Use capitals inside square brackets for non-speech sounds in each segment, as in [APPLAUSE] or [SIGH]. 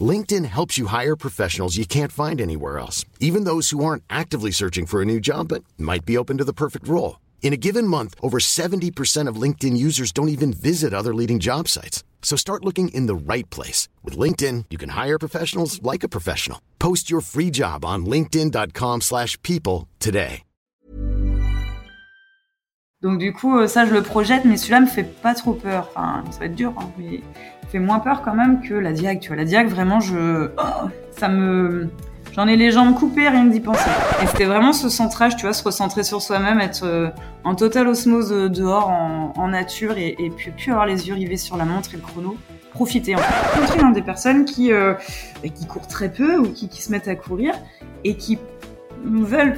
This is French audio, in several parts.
LinkedIn helps you hire professionals you can't find anywhere else, even those who aren't actively searching for a new job but might be open to the perfect role. In a given month, over 70% of LinkedIn users don't even visit other leading job sites. So start looking in the right place. With LinkedIn, you can hire professionals like a professional. Post your free job on linkedin.com slash people today. Donc du coup, euh, ça, je le projette, mais celui-là me fait pas trop peur. Enfin, ça va être dur, hein, mais fait moins peur quand même que la Diag. Tu vois, la Diag, vraiment, je... ça me... J'en ai les jambes coupées, rien d'y penser. Et c'était vraiment ce centrage, tu vois, se recentrer sur soi-même, être euh, en totale osmose euh, dehors, en, nature, et, puis avoir les yeux rivés sur la montre et le chrono. Profiter. En fait, hein, des personnes qui, euh, qui courent très peu ou qui, qui se mettent à courir et qui veulent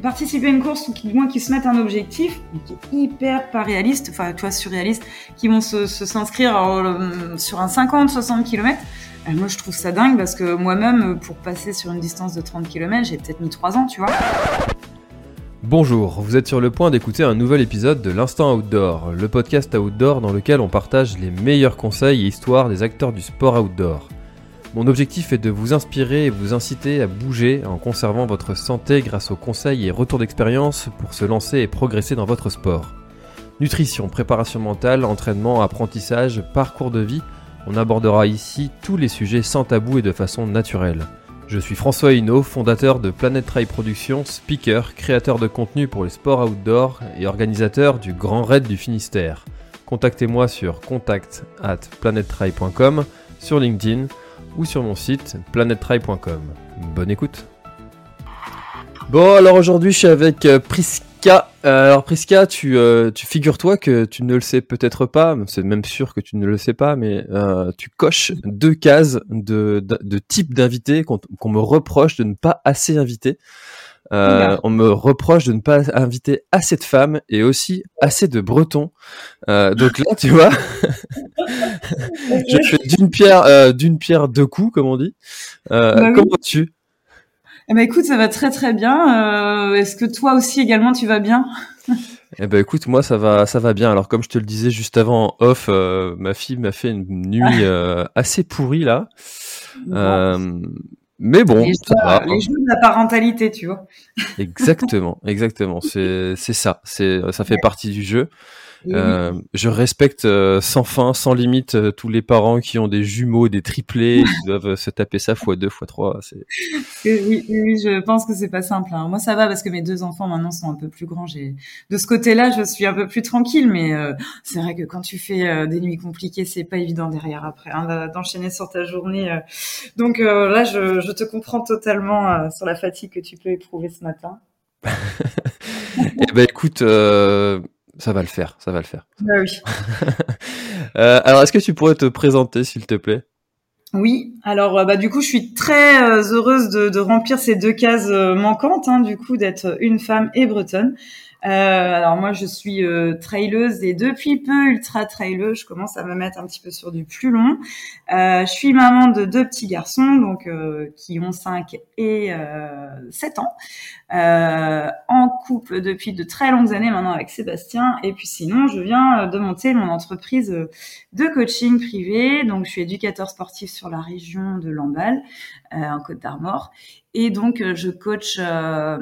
participer à une course ou qui, du moins qui se mettent un objectif qui est hyper pas réaliste, enfin tu vois surréaliste, qui vont se s'inscrire se, sur un 50-60 km. Et moi je trouve ça dingue parce que moi-même pour passer sur une distance de 30 km j'ai peut-être mis 3 ans tu vois. Bonjour, vous êtes sur le point d'écouter un nouvel épisode de l'Instant Outdoor, le podcast outdoor dans lequel on partage les meilleurs conseils et histoires des acteurs du sport outdoor. Mon objectif est de vous inspirer et vous inciter à bouger en conservant votre santé grâce aux conseils et retours d'expérience pour se lancer et progresser dans votre sport. Nutrition, préparation mentale, entraînement, apprentissage, parcours de vie, on abordera ici tous les sujets sans tabou et de façon naturelle. Je suis François Hinault, fondateur de Planet Trail Productions, speaker, créateur de contenu pour les sports outdoor et organisateur du Grand Raid du Finistère. Contactez-moi sur contact at sur LinkedIn ou sur mon site planettry.com. Bonne écoute. Bon, alors aujourd'hui, je suis avec euh, Priska. Euh, alors Priska, tu, euh, tu figures-toi que tu ne le sais peut-être pas, c'est même sûr que tu ne le sais pas, mais tu coches deux cases de, de, type d'invité qu'on me reproche de ne pas assez inviter. Euh, on me reproche de ne pas inviter assez de femmes et aussi assez de bretons. Euh, donc là, tu vois, [LAUGHS] je fais d'une pierre, euh, d'une pierre deux coups, comme on dit. Euh, Bah oui. comment vas-tu Eh ben écoute ça va très très bien. Euh, Est-ce que toi aussi également tu vas bien? [LAUGHS] Eh ben écoute, moi ça va, ça va bien. Alors comme je te le disais juste avant en off, euh, ma fille m'a fait une nuit [LAUGHS] euh, assez pourrie là. Euh, mais bon, les, ça joies, va. les joies de la parentalité tu vois. Exactement, exactement. C'est, c'est ça. C'est, ça fait partie du jeu. Euh, je respecte euh, sans fin, sans limite euh, tous les parents qui ont des jumeaux, des triplés, [LAUGHS] qui doivent euh, se taper ça fois deux, fois trois. C'est... oui, oui, je pense que c'est pas simple. hein. Moi, ça va parce que mes deux enfants maintenant sont un peu plus grands. J'ai de ce côté-là, je suis un peu plus tranquille. Mais euh, c'est vrai que quand tu fais des nuits compliquées, c'est pas évident derrière après hein, d'enchaîner sur ta journée. Donc euh, là, je, je te comprends totalement euh, sur la fatigue que tu peux éprouver ce matin. [LAUGHS] Eh ben écoute, euh, ça va le faire, ça va le faire. Bah oui. [LAUGHS] Euh, alors, est-ce que tu pourrais te présenter, s'il te plaît? Oui, alors euh, bah du coup je suis très euh, heureuse de, de remplir ces deux cases manquantes, hein, du coup d'être une femme et bretonne. Euh, alors moi je suis euh, traileuse et depuis peu ultra traileuse, je commence à me mettre un petit peu sur du plus long. Euh, je suis maman de deux petits garçons donc qui ont 5 et euh, 7 ans, en couple depuis de très longues années maintenant avec Sébastien et puis sinon je viens de monter mon entreprise de coaching privé. Donc, je suis éducateur sportif sur la région de Lamballe, en Côte d'Armor. Et donc, euh, je coach euh,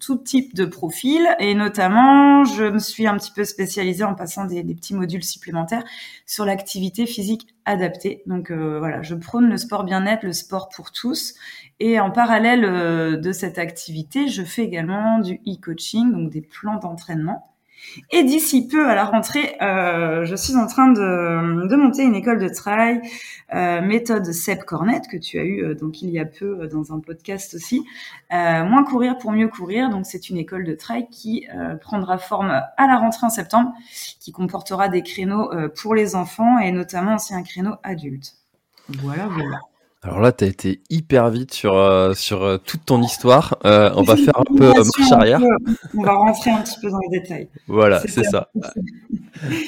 tout type de profil. Et notamment, je me suis un petit peu spécialisée en passant des, des petits modules supplémentaires sur l'activité physique adaptée. Donc, euh, voilà, je prône le sport bien-être, le sport pour tous. Et en parallèle euh, de cette activité, je fais également du e-coaching, donc des plans d'entraînement. Et d'ici peu, à la rentrée, euh, je suis en train de, monter une école de trail, euh, méthode Seb Cornet, que tu as eu euh, donc il y a peu dans un podcast aussi. Moins courir pour mieux courir. Donc c'est une école de trail qui prendra forme à la rentrée en septembre, qui comportera des créneaux pour les enfants et notamment aussi un créneau adulte. Voilà, voilà. Alors là, tu as été hyper vite sur, euh, sur euh, toute ton histoire. Euh, on va faire un peu marche arrière. On va rentrer un petit peu dans les détails. Voilà, c'est ça.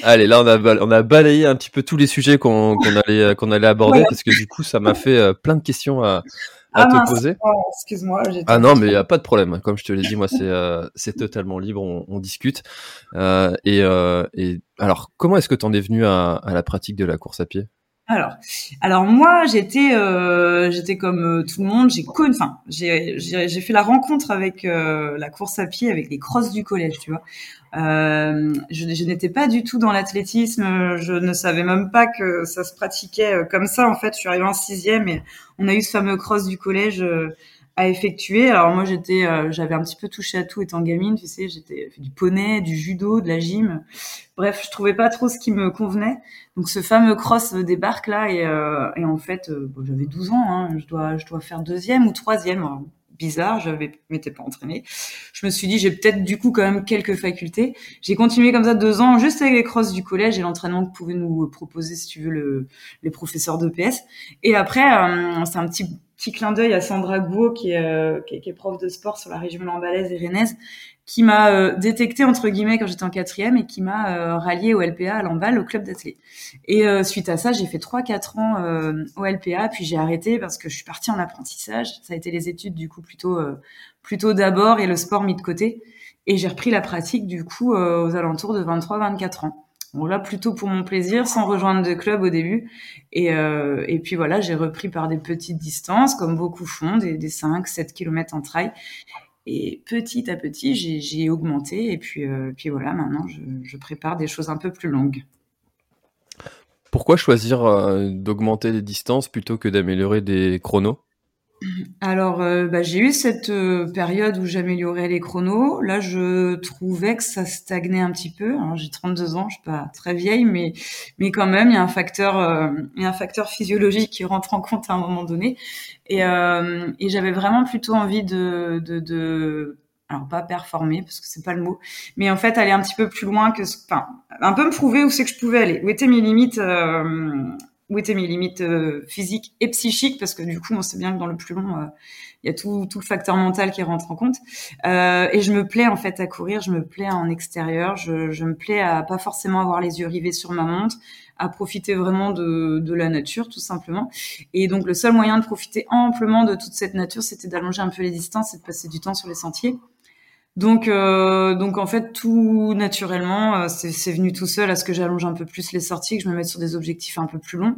Allez, là, on a, on a balayé un petit peu tous les sujets qu'on allait, qu'on allait aborder parce que du coup, ça m'a fait plein de questions à, à ah te poser. Oh, excuse-moi. Ah non, mais il n'y a pas de problème. Comme je te l'ai dit, moi, c'est c'est totalement libre. On, on discute. et, et alors, comment est-ce que tu en es venu à, à la pratique de la course à pied? Alors, alors moi j'étais euh, j'étais comme euh, tout le monde, j'ai connu, enfin j'ai j'ai fait la rencontre avec euh, la course à pied avec les crosses du collège, tu vois. Je, je n'étais pas du tout dans l'athlétisme, je ne savais même pas que ça se pratiquait comme ça. En fait, je suis arrivée en sixième et on a eu ce fameux cross du collège à effectuer. Alors moi j'étais, euh, j'avais un petit peu touché à tout étant gamine, tu sais, j'étais du poney, du judo, de la gym. Bref, je trouvais pas trop ce qui me convenait. Donc ce fameux cross débarque là et, euh, et en fait, euh, j'avais 12 ans, hein, je dois je dois faire deuxième ou troisième. bizarre, je m'étais pas entraînée. Je me suis dit j'ai peut-être du coup quand même quelques facultés. J'ai continué comme ça deux ans juste avec les crosses du collège et l'entraînement que pouvaient nous proposer si tu veux le, les professeurs d'EPS. Et après c'est un petit petit clin d'œil à Sandra Gouault, qui est, euh, qui, est, prof de sport sur la région lambalaise et rennaise, qui m'a euh, détecté entre guillemets quand j'étais en quatrième et qui m'a euh, rallié au LPA à Lamballe, au club d'athlètes. Et suite à ça, j'ai fait trois quatre ans au LPA, puis j'ai arrêté parce que je suis partie en apprentissage. Ça a été les études du coup plutôt plutôt d'abord et le sport mis de côté. Et j'ai repris la pratique du coup aux alentours de 23-24 ans. Bon là plutôt pour mon plaisir, sans rejoindre de club au début. Et, euh, et puis voilà, j'ai repris par des petites distances, comme beaucoup font, des, des 5, 7 km en trail. Et petit à petit, j'ai augmenté. Et puis, euh, puis voilà, maintenant, je, je, prépare des choses un peu plus longues. Pourquoi choisir euh, d'augmenter les distances plutôt que d'améliorer des chronos? Alors, euh, bah, j'ai eu cette euh, période où j'améliorais les chronos. Là, je trouvais que ça stagnait un petit peu. j'ai 32 ans, je suis pas très vieille, mais mais quand même, il y a un facteur, euh, il y a un facteur physiologique qui rentre en compte à un moment donné. Et, et j'avais vraiment plutôt envie de, de, de alors pas performer parce que c'est pas le mot, mais en fait aller un petit peu plus loin que, enfin, un peu me prouver où c'est que je pouvais aller, où étaient mes limites où étaient mes limites euh, physiques et psychiques parce que du coup on sait bien que dans le plus long euh, il y a tout, tout le facteur mental qui rentre en compte. Euh, et je me plais en fait à courir je me plais en extérieur. Je, je me plais à pas forcément avoir les yeux rivés sur ma montre à profiter vraiment de, de la nature tout simplement. Et donc le seul moyen de profiter amplement de toute cette nature c'était d'allonger un peu les distances et de passer du temps sur les sentiers donc, euh, donc en fait, tout naturellement, euh, c'est venu tout seul à ce que j'allonge un peu plus les sorties, que je me mette sur des objectifs un peu plus longs.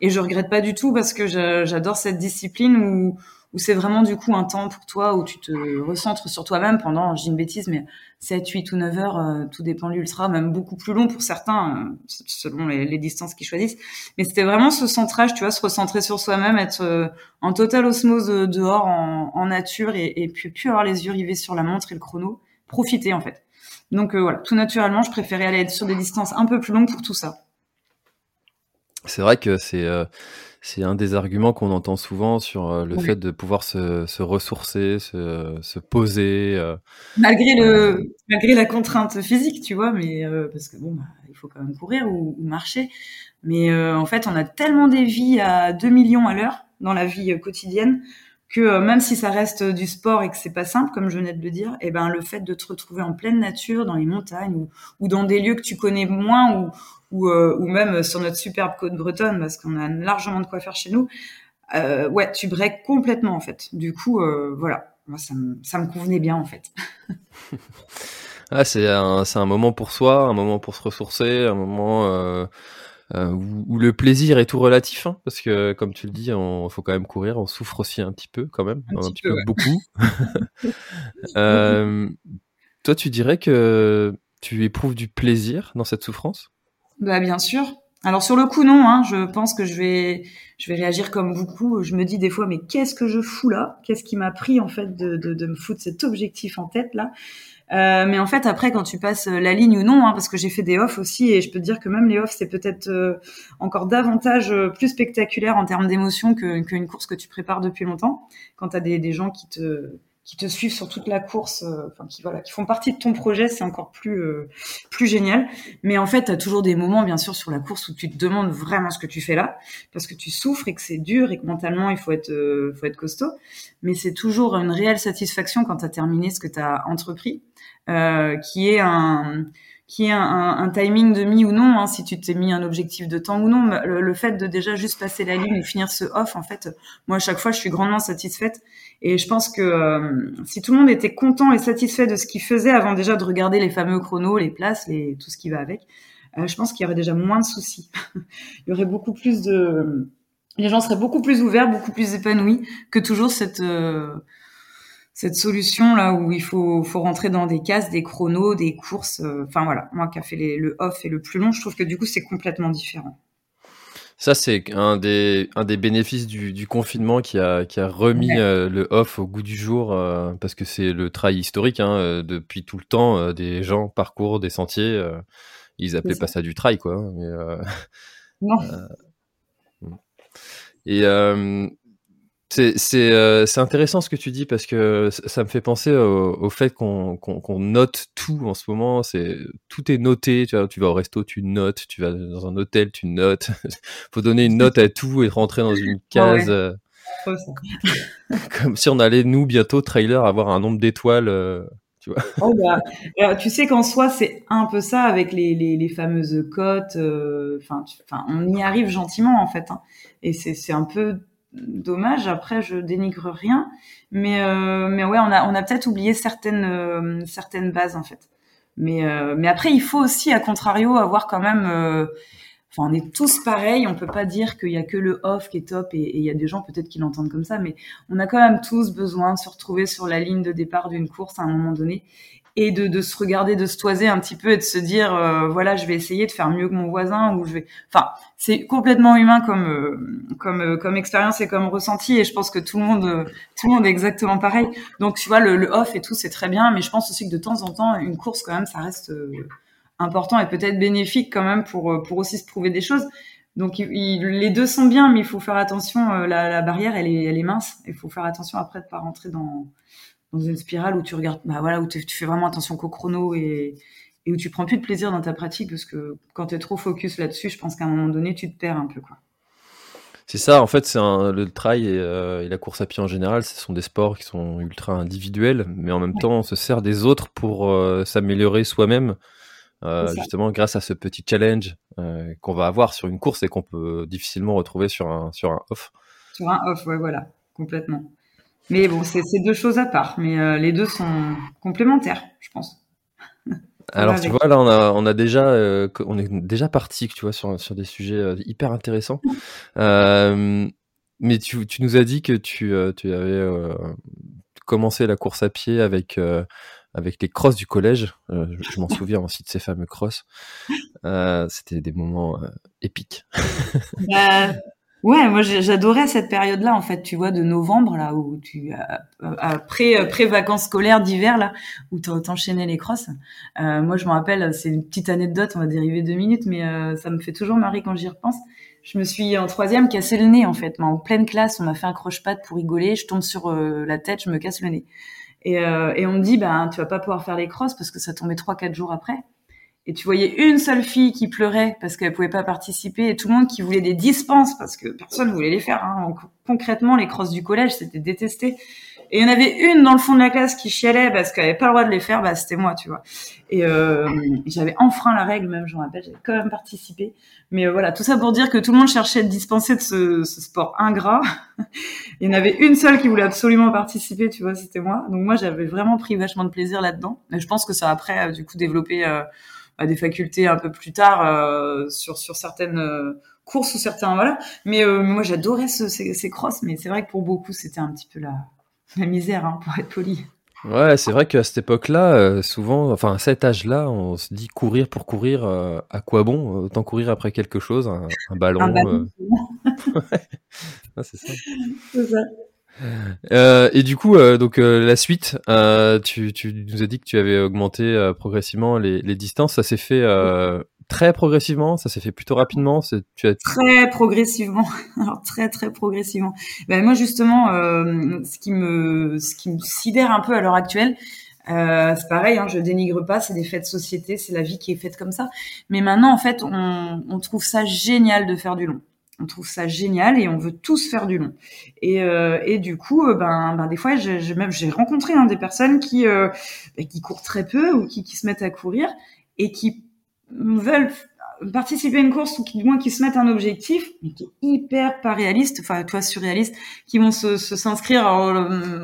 Et je regrette pas du tout parce que j'adore cette discipline où, où c'est vraiment du coup un temps pour toi où tu te recentres sur toi-même pendant, j'ai une bêtise, mais 7, 8 ou 9 heures, euh, tout dépend de l'ultra, même beaucoup plus long pour certains, euh, selon les, distances qu'ils choisissent. Mais c'était vraiment ce centrage, tu vois, se recentrer sur soi-même, être euh, en totale osmose dehors, en, nature, et, et, puis, puis avoir les yeux rivés sur la montre et le chrono, profiter en fait. Donc voilà, tout naturellement, je préférais aller être sur des distances un peu plus longues pour tout ça. C'est vrai que c'est c'est un des arguments qu'on entend souvent sur euh, le fait de pouvoir se, se ressourcer, se, se poser. Euh. Malgré le, malgré la contrainte physique, tu vois, mais euh, parce que bon, bah, il faut quand même courir ou, ou marcher. Mais en fait, on a tellement des vies à 2 millions à l'heure dans la vie quotidienne que même si ça reste du sport et que c'est pas simple, comme je venais de le dire, et eh ben le fait de te retrouver en pleine nature, dans les montagnes ou, dans des lieux que tu connais moins ou, ou, euh, même sur notre superbe côte bretonne, parce qu'on a largement de quoi faire chez nous, euh, ouais, tu breaks complètement en fait. Du coup, euh, voilà, moi ça me, convenait bien en fait. [LAUGHS] ah, c'est un moment pour soi, un moment pour se ressourcer, un moment euh, où, où, le plaisir est tout relatif, hein, parce que comme tu le dis, il faut quand même courir, on souffre aussi un petit peu quand même, un, un petit, peu, ouais. beaucoup. [LAUGHS] [LAUGHS] euh, toi, tu dirais que tu éprouves du plaisir dans cette souffrance? Bah bien sûr. Alors sur le coup non, hein, je pense que je vais je vais réagir comme beaucoup. Je me dis des fois mais qu'est-ce que je fous là? Qu'est-ce qui m'a pris en fait de, de, de, me foutre cet objectif en tête là? Euh, mais en fait après quand tu passes la ligne ou non, hein, parce que j'ai fait des offs aussi et je peux te dire que même les offs c'est peut-être euh, encore davantage euh, plus spectaculaire en termes d'émotion qu'une course que tu prépares depuis longtemps. Quand tu as des, des gens qui te qui te suivent sur toute la course, euh, enfin qui voilà, qui font partie de ton projet, c'est encore plus euh, plus génial. Mais en fait, tu as toujours des moments, bien sûr, sur la course où tu te demandes vraiment ce que tu fais là, parce que tu souffres et que c'est dur et que mentalement il faut être euh, faut être costaud. Mais c'est toujours une réelle satisfaction quand tu as terminé ce que tu as entrepris, qui est un qui est un, un, timing de mi ou non, hein, si tu t'es mis un objectif de temps ou non. Le, le, fait de déjà juste passer la ligne et finir ce off, en fait, moi à chaque fois je suis grandement satisfaite. Et je pense que euh, si tout le monde était content et satisfait de ce qu'il faisait avant déjà de regarder les fameux chronos, les places, les, tout ce qui va avec, euh, je pense qu'il y aurait déjà moins de soucis. [LAUGHS] Il y aurait beaucoup plus de, les gens seraient beaucoup plus ouverts, beaucoup plus épanouis que toujours cette euh, cette solution là où il faut, faut rentrer dans des cases, des chronos, des courses. Euh, enfin voilà, moi qui a fait le off et le plus long, je trouve que du coup c'est complètement différent. Ça, c'est un des, un des bénéfices du, du confinement qui a, qui a remis euh, le off au goût du jour, euh, parce que c'est le trail historique. Hein, depuis tout le temps, des gens parcourent des sentiers. ils appelaient pas ça du trail, quoi. Hein, mais, non. et euh, c'est intéressant ce que tu dis parce que ça me fait penser au, fait qu'on note tout en ce moment. C'est tout est noté. Tu, vois, tu vas au resto, tu notes. Tu vas dans un hôtel, tu notes. [LAUGHS] Faut donner une note à tout et rentrer dans une case. Euh, [LAUGHS] comme si on allait nous bientôt trailer avoir un nombre d'étoiles. Euh, tu vois. Oh bah, tu sais qu'en soi c'est un peu ça avec les, les, les fameuses cotes. Enfin, on y arrive gentiment en fait. Hein. Et c'est un peu dommage. Après, je dénigre rien, mais euh, mais ouais, on a on a peut-être oublié certaines euh, certaines bases en fait. Mais euh, mais après, il faut aussi, à contrario, avoir quand même. Enfin, on est tous pareils. On peut pas dire qu'il y a que le off qui est top et il y a des gens peut-être qui l'entendent comme ça, mais on a quand même tous besoin de se retrouver sur la ligne de départ d'une course à un moment donné et de, de, se regarder, de se toiser un petit peu et de se dire euh, voilà je vais essayer de faire mieux que mon voisin ou je vais enfin c'est complètement humain comme euh, comme euh, comme expérience et comme ressenti et je pense que tout le monde tout le monde est exactement pareil. Donc tu vois le, le off et tout c'est très bien mais je pense aussi que de temps en temps une course quand même ça reste important et peut-être bénéfique quand même pour pour aussi se prouver des choses. Donc les deux sont bien mais il faut faire attention la, la barrière elle est elle est mince. Il faut faire attention après de pas rentrer dans dans une spirale où tu regardes, bah voilà, où tu fais vraiment attention qu'au chrono et, et où tu prends plus de plaisir dans ta pratique parce que quand tu es trop focus là-dessus, je pense qu'à un moment donné, tu te perds un peu, quoi. C'est ça, en fait, c'est le trail euh, et, la course à pied en général, ce sont des sports qui sont ultra individuels, mais en même temps, on se sert des autres pour euh, s'améliorer soi-même, euh, justement grâce à ce petit challenge qu'on va avoir sur une course et qu'on peut difficilement retrouver sur un, sur un off. Sur un off, ouais, voilà, complètement. Mais bon, c'est deux choses à part, mais euh, les deux sont complémentaires, je pense. [LAUGHS] Alors tu vois là on a on a déjà euh, on est déjà parti tu vois sur sur des sujets euh, hyper intéressants. [LAUGHS] mais tu, tu nous as dit que tu tu avais commencé la course à pied avec avec les crosses du collège. je, m'en [LAUGHS] souviens aussi de ces fameux crosses. C'était des moments épiques. Bah, Ouais, moi j'adorais cette période-là en fait, tu vois, de novembre là où tu après après vacances scolaires d'hiver là où t'enchaînais les crosses. Euh, moi je me rappelle, c'est une petite anecdote, on va dériver deux minutes, mais euh, ça me fait toujours marrer quand j'y repense. Je me suis en troisième cassé le nez en fait, en pleine classe, on m'a fait un croche-patte pour rigoler, je tombe sur euh, la tête, je me casse le nez. Et, et on me dit, ben tu vas pas pouvoir faire les crosses parce que ça tombait trois quatre jours après et tu voyais une seule fille qui pleurait parce qu'elle pouvait pas participer et tout le monde qui voulait des dispenses parce que personne voulait les faire. Hein. concrètement, les crosses du collège, c'était détesté. Et il y en avait une dans le fond de la classe qui chialait parce qu'elle avait pas le droit de les faire, bah c'était moi, tu vois. Et euh, j'avais enfreint la règle, même, je me rappelle, j'avais quand même participé. Mais euh, voilà, tout ça pour dire que tout le monde cherchait à dispenser de ce, ce sport ingrat. [LAUGHS] il y en avait une seule qui voulait absolument participer, tu vois, c'était moi. Donc moi, j'avais vraiment pris vachement de plaisir là-dedans. Mais je pense que ça a après, euh, du coup, développé euh, à des facultés un peu plus tard euh, sur sur certaines euh, courses ou certains voilà. Mais euh, moi j'adorais ce, ces, ces crosses, mais c'est vrai que pour beaucoup c'était un petit peu la la misère hein, pour être poli. Ouais, c'est vrai qu'à cette époque-là, souvent, enfin à cet âge-là, on se dit courir pour courir, à quoi bon? Autant courir après quelque chose, un, un ballon. Un ballon [LAUGHS] ouais. c'est ça. C'est ça. Euh, et du coup, euh, donc euh, la suite, tu, tu, nous as dit que tu avais augmenté progressivement les, les, distances. Ça s'est fait très progressivement? Ça s'est fait plutôt rapidement? Tu as... Très progressivement. [LAUGHS] Alors très très progressivement. Ben, moi justement, euh, ce qui me ce qui me sidère un peu à l'heure actuelle, euh, c'est pareil, hein, je dénigre pas, c'est des faits de société, c'est la vie qui est faite comme ça. Mais maintenant, en fait, on, on trouve ça génial de faire du long on trouve ça génial et on veut tous faire du long. Et, euh, et du coup, euh, ben, ben des fois, j'ai même j'ai rencontré hein, des personnes qui euh, ben, qui courent très peu ou qui, qui se mettent à courir et qui veulent participer à une course ou qui du moins qui se mettent un objectif mais qui est hyper pas réaliste enfin toi surréaliste qui vont se s'inscrire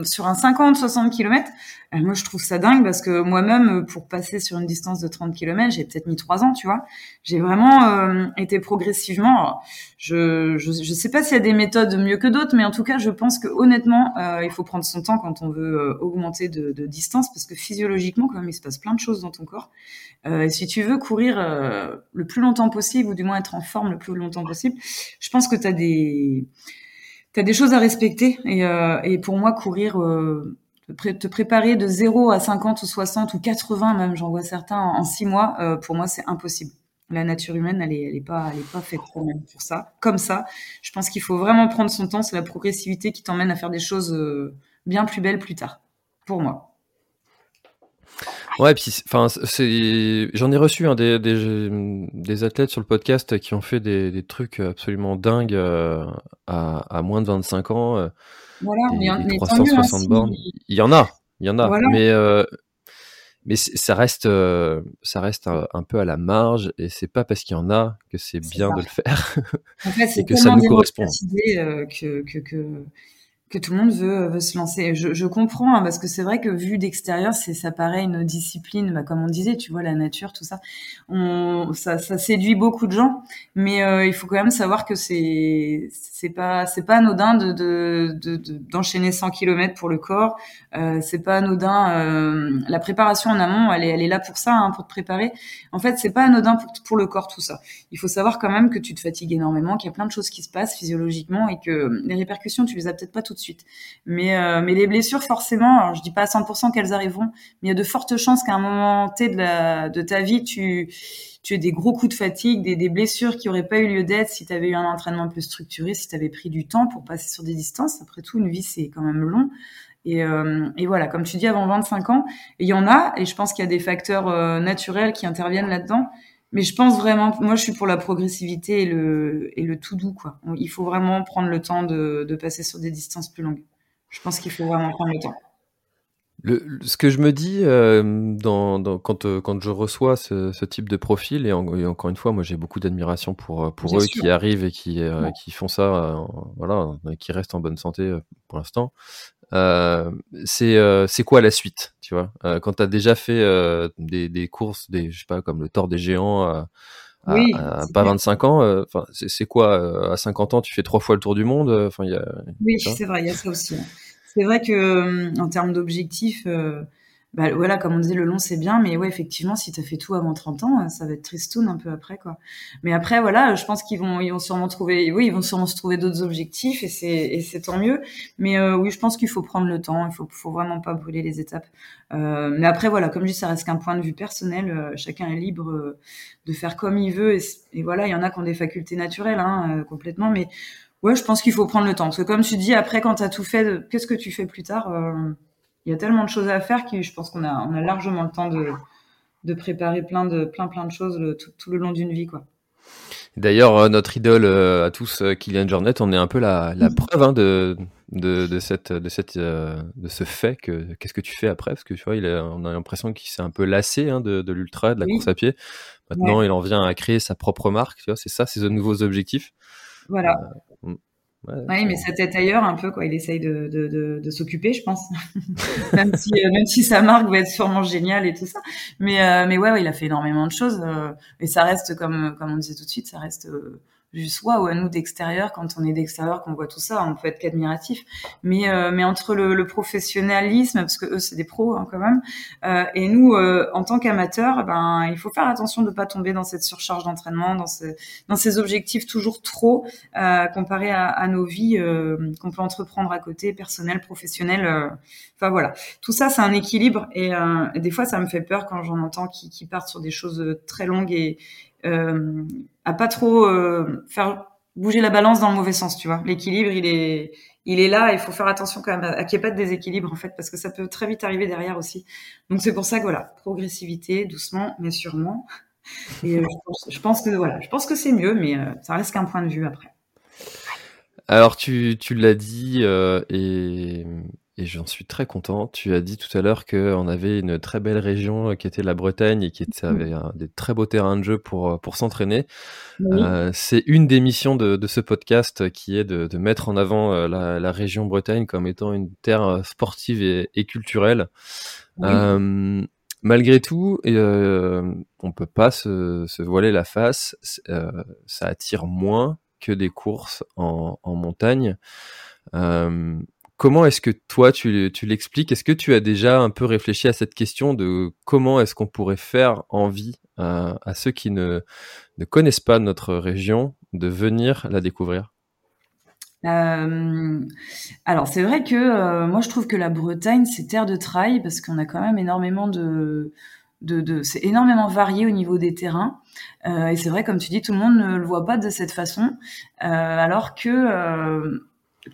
sur un 50 60 km moi, je trouve ça dingue parce que moi-même, pour passer sur une distance de 30 km, j'ai peut-être mis trois ans, tu vois. J'ai vraiment euh, été progressivement. je, je, je sais pas s'il y a des méthodes mieux que d'autres, mais en tout cas, je pense que honnêtement, euh, il faut prendre son temps quand on veut augmenter de, de, distance parce que physiologiquement, quand même, il se passe plein de choses dans ton corps. et si tu veux courir le plus longtemps possible ou du moins être en forme le plus longtemps possible, je pense que tu as des T'as des choses à respecter et, et pour moi courir te préparer de 0 à 50 ou 60 ou 80 même, j'en vois certains en 6 mois, euh, pour moi c'est impossible. La nature humaine, elle est, elle est pas, pas faite pour ça. Comme ça, je pense qu'il faut vraiment prendre son temps. C'est la progressivité qui t'emmène à faire des choses euh, bien plus belles plus tard, pour moi. Ouais, puis j'en ai reçu hein, des, des, des, athlètes sur le podcast qui ont fait des, des trucs absolument dingues euh, à, à, moins de 25 ans. Voilà, il y en, 360 hein, bornes. Il y en a, il y en a, mais euh, mais ça reste euh, ça reste un, peu à la marge et c'est pas parce qu'il y en a que c'est bien de le faire en fait, [LAUGHS] c'est que ça nous correspond. Euh, que, que, que que tout le monde veut, veut se lancer. Je, je comprends hein, parce que c'est vrai que vu d'extérieur, c'est ça paraît une discipline, bah, comme on disait, tu vois la nature, tout ça. On, ça, ça séduit beaucoup de gens, mais euh, il faut quand même savoir que c'est c'est pas c'est pas anodin de d'enchaîner de, de, 100 km pour le corps. Euh, c'est pas anodin. Euh, la préparation en amont, elle est elle est là pour ça, hein, pour te préparer. En fait, c'est pas anodin pour pour le corps tout ça. Il faut savoir quand même que tu te fatigues énormément, qu'il y a plein de choses qui se passent physiologiquement et que les répercussions, tu les as peut-être pas toutes suite. Mais, euh, mais les blessures, forcément, alors je dis pas à 100% qu'elles arriveront, mais il y a de fortes chances qu'à un moment T de, la, de ta vie, tu, tu aies des gros coups de fatigue, des, blessures qui auraient pas eu lieu d'être si tu avais eu un entraînement plus structuré, si tu avais pris du temps pour passer sur des distances. Après tout, une vie, c'est quand même long. Et, euh, voilà, comme tu dis, avant 25 ans, il y en a, et je pense qu'il y a des facteurs euh, naturels qui interviennent là-dedans. Mais je pense vraiment, moi je suis pour la progressivité et le, tout doux. Quoi. Il faut vraiment prendre le temps de passer sur des distances plus longues. Je pense qu'il faut vraiment prendre le temps. Le, ce que je me dis euh, dans, dans, quand, euh, quand je reçois ce, ce, type de profil, et, encore une fois, moi j'ai beaucoup d'admiration pour, euh, pour eux qui arrivent et qui, euh, qui font ça, voilà, qui restent en bonne santé pour l'instant. Euh, c'est euh, quoi la suite, tu vois? Euh, Quand tu as déjà fait des, des courses, des je sais pas comme le Tour des géants. à, pas 25 ans, enfin c'est quoi à 50 ans tu fais trois fois le tour du monde, enfin il y a. Oui, c'est vrai, il y a ça aussi. C'est vrai que en termes d'objectifs, bah, voilà, comme on disait, le long c'est bien, mais ouais, effectivement, si tu as fait tout avant 30 ans, ça va être tristoun un peu après, quoi. Mais après, voilà, je pense qu'ils vont, ils vont sûrement trouver, oui, ils vont sûrement se trouver d'autres objectifs et c'est, c'est tant mieux. Mais euh, oui, je pense qu'il faut prendre le temps, il faut, faut vraiment pas brûler les étapes. Euh, mais après, voilà, comme je dis, ça reste qu'un point de vue personnel. Euh, chacun est libre euh, de faire comme il veut. Et, et voilà, il y en a qui ont des facultés naturelles, hein, complètement. Mais ouais, je pense qu'il faut prendre le temps. Parce que comme tu dis, après, quand tu as tout fait, qu'est-ce que tu fais plus tard il y a tellement de choses à faire que je pense qu'on a, on a largement le temps de, de préparer plein de, plein, plein de choses tout, le long d'une vie, quoi. D'ailleurs, euh, notre idole euh, à tous, euh, Kylian Jornet, on est un peu la, la preuve hein, de, de, de, cette, de, cette, de ce fait que qu'est-ce que tu fais après? Parce que tu vois, il a, on a l'impression qu'il s'est un peu lassé hein, de, de l'ultra, de la course à pied. Maintenant, il en vient à créer sa propre marque. Tu vois, c'est ça, c'est de nouveaux objectifs. Voilà. oui, mais sa tête ailleurs un peu quoi. Il essaye de, de, de, de s'occuper, je pense. [LAUGHS] même si euh, même si sa marque va être sûrement géniale et tout ça. Mais euh, mais ouais, ouais, il a fait énormément de choses. Euh, et ça reste comme comme on disait tout de suite, ça reste juste ou à nous d'extérieur quand on est d'extérieur qu'on voit tout ça on peut être qu'admiratif. Mais euh, mais entre le, le, professionnalisme parce que eux c'est des pros hein, quand même euh, et nous euh, en tant qu'amateurs ben il faut faire attention de pas tomber dans cette surcharge d'entraînement dans ce, dans ces objectifs toujours trop euh, comparés à, à, nos vies euh, qu'on peut entreprendre à côté personnel professionnel enfin voilà. Tout ça c'est un équilibre et, et, des fois ça me fait peur quand j'en entends qui, qui partent sur des choses très longues et à pas trop faire bouger la balance dans le mauvais sens, tu vois. L'équilibre, il est, il est là. Il faut faire attention quand même à, qu'il n'y ait pas de déséquilibre en fait, parce que ça peut très vite arriver derrière aussi. Donc c'est pour ça que voilà, progressivité, doucement, mais sûrement. [LAUGHS] Et je, pense, que voilà, je pense que c'est mieux, mais ça reste qu'un point de vue après. Alors tu, tu l'as dit et et j'en suis très content. Tu as dit tout à l'heure qu'on avait une très belle région euh, qui était la Bretagne et qui était, avait des très beaux terrains de jeu pour, euh, pour s'entraîner. Euh, c'est une des missions de, de, ce podcast qui est de, de mettre en avant euh, la, la, région Bretagne comme étant une terre sportive et, et culturelle. Euh, malgré tout, euh, on peut pas se, se voiler la face. ça attire moins que des courses en, en montagne. Euh, Comment est-ce que toi tu, l'expliques? Est-ce que tu as déjà un peu réfléchi à cette question de comment est-ce qu'on pourrait faire envie à, ceux qui ne, connaissent pas notre région de venir la découvrir? Euh, alors c'est vrai que euh, moi je trouve que la Bretagne c'est terre de trail parce qu'on a quand même énormément de, c'est énormément varié au niveau des terrains. Euh, et c'est vrai comme tu dis tout le monde ne le voit pas de cette façon. Alors que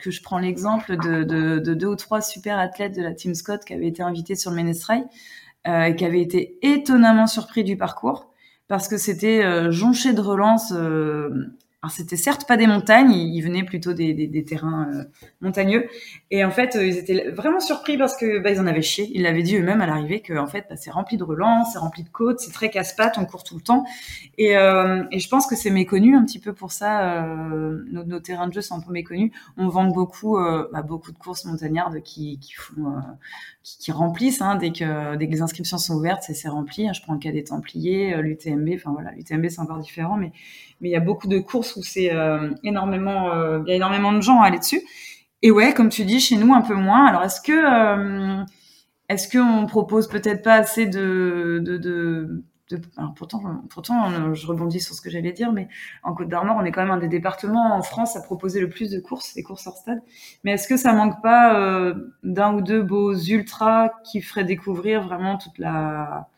que je prends l'exemple de, de, de, deux ou trois super athlètes de la Team Scott qui avaient été invités sur le Ménestrail euh, et qui avaient été étonnamment surpris du parcours parce que c'était euh, jonché de relance euh, alors c'était certes pas des montagnes, ils venaient plutôt des, terrains euh, montagneux. Et en fait, ils étaient vraiment surpris parce que bah, ils en avaient chié. Ils l'avaient dit eux-mêmes à l'arrivée que en fait, bah, c'est rempli de relance, c'est rempli de côtes, c'est très casse-pattes, on court tout le temps. Et, euh, je pense que c'est méconnu un petit peu pour ça. Euh, nos, terrains de jeu sont un peu méconnus. On vend beaucoup, euh, bah, beaucoup de courses montagnardes qui, qui euh, remplissent hein, dès que dès que les inscriptions sont ouvertes, c'est rempli. Je prends le cas des Templiers, l'UTMB. Enfin voilà, l'UTMB c'est encore différent, mais mais il y a beaucoup de courses où c'est euh, énormément, euh, il y a énormément de gens à aller dessus. Et ouais, comme tu dis, chez nous un peu moins. Alors est-ce que euh, est-ce propose peut-être pas assez de, de, de, alors pourtant, pourtant, je rebondis sur ce que j'allais dire, mais en Côte d'Armor, on est quand même un des départements en France à proposer le plus de courses, des courses hors stade. Mais est-ce que ça manque pas d'un ou deux beaux ultras qui feraient découvrir vraiment toute la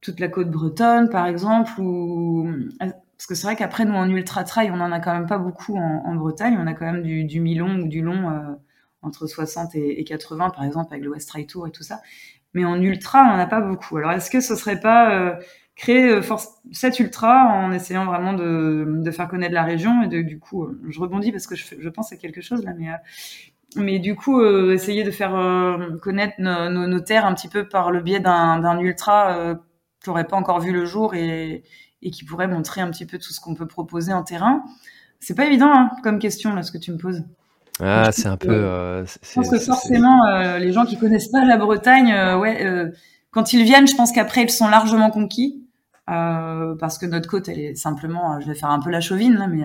toute la côte bretonne, par exemple, ou parce que c'est vrai qu'après, nous, en ultra trail, on n'en a quand même pas beaucoup en, Bretagne. On a quand même du, du mi-long ou du long euh, entre 60 et, 80, par exemple, avec le West Trail Tour et tout ça. Mais en ultra, on n'en a pas beaucoup. Alors, est-ce que ce serait pas euh, créer euh, force, cet ultra en essayant vraiment de, de, faire connaître la région et de, du coup, je rebondis parce que je, pense à quelque chose là, mais mais du coup, essayer de faire connaître nos, nos, terres un petit peu par le biais d'un ultra qui n'aurait pas encore vu le jour et, et qui pourrait montrer un petit peu tout ce qu'on peut proposer en terrain. C'est pas évident hein, comme question là ce que tu me poses. Ah, c'est un peu. Euh, je pense que forcément, euh, les gens qui connaissent pas la Bretagne, euh, ouais, quand ils viennent, je pense qu'après ils sont largement conquis parce que notre côte, elle est simplement, je vais faire un peu la chauvine là, mais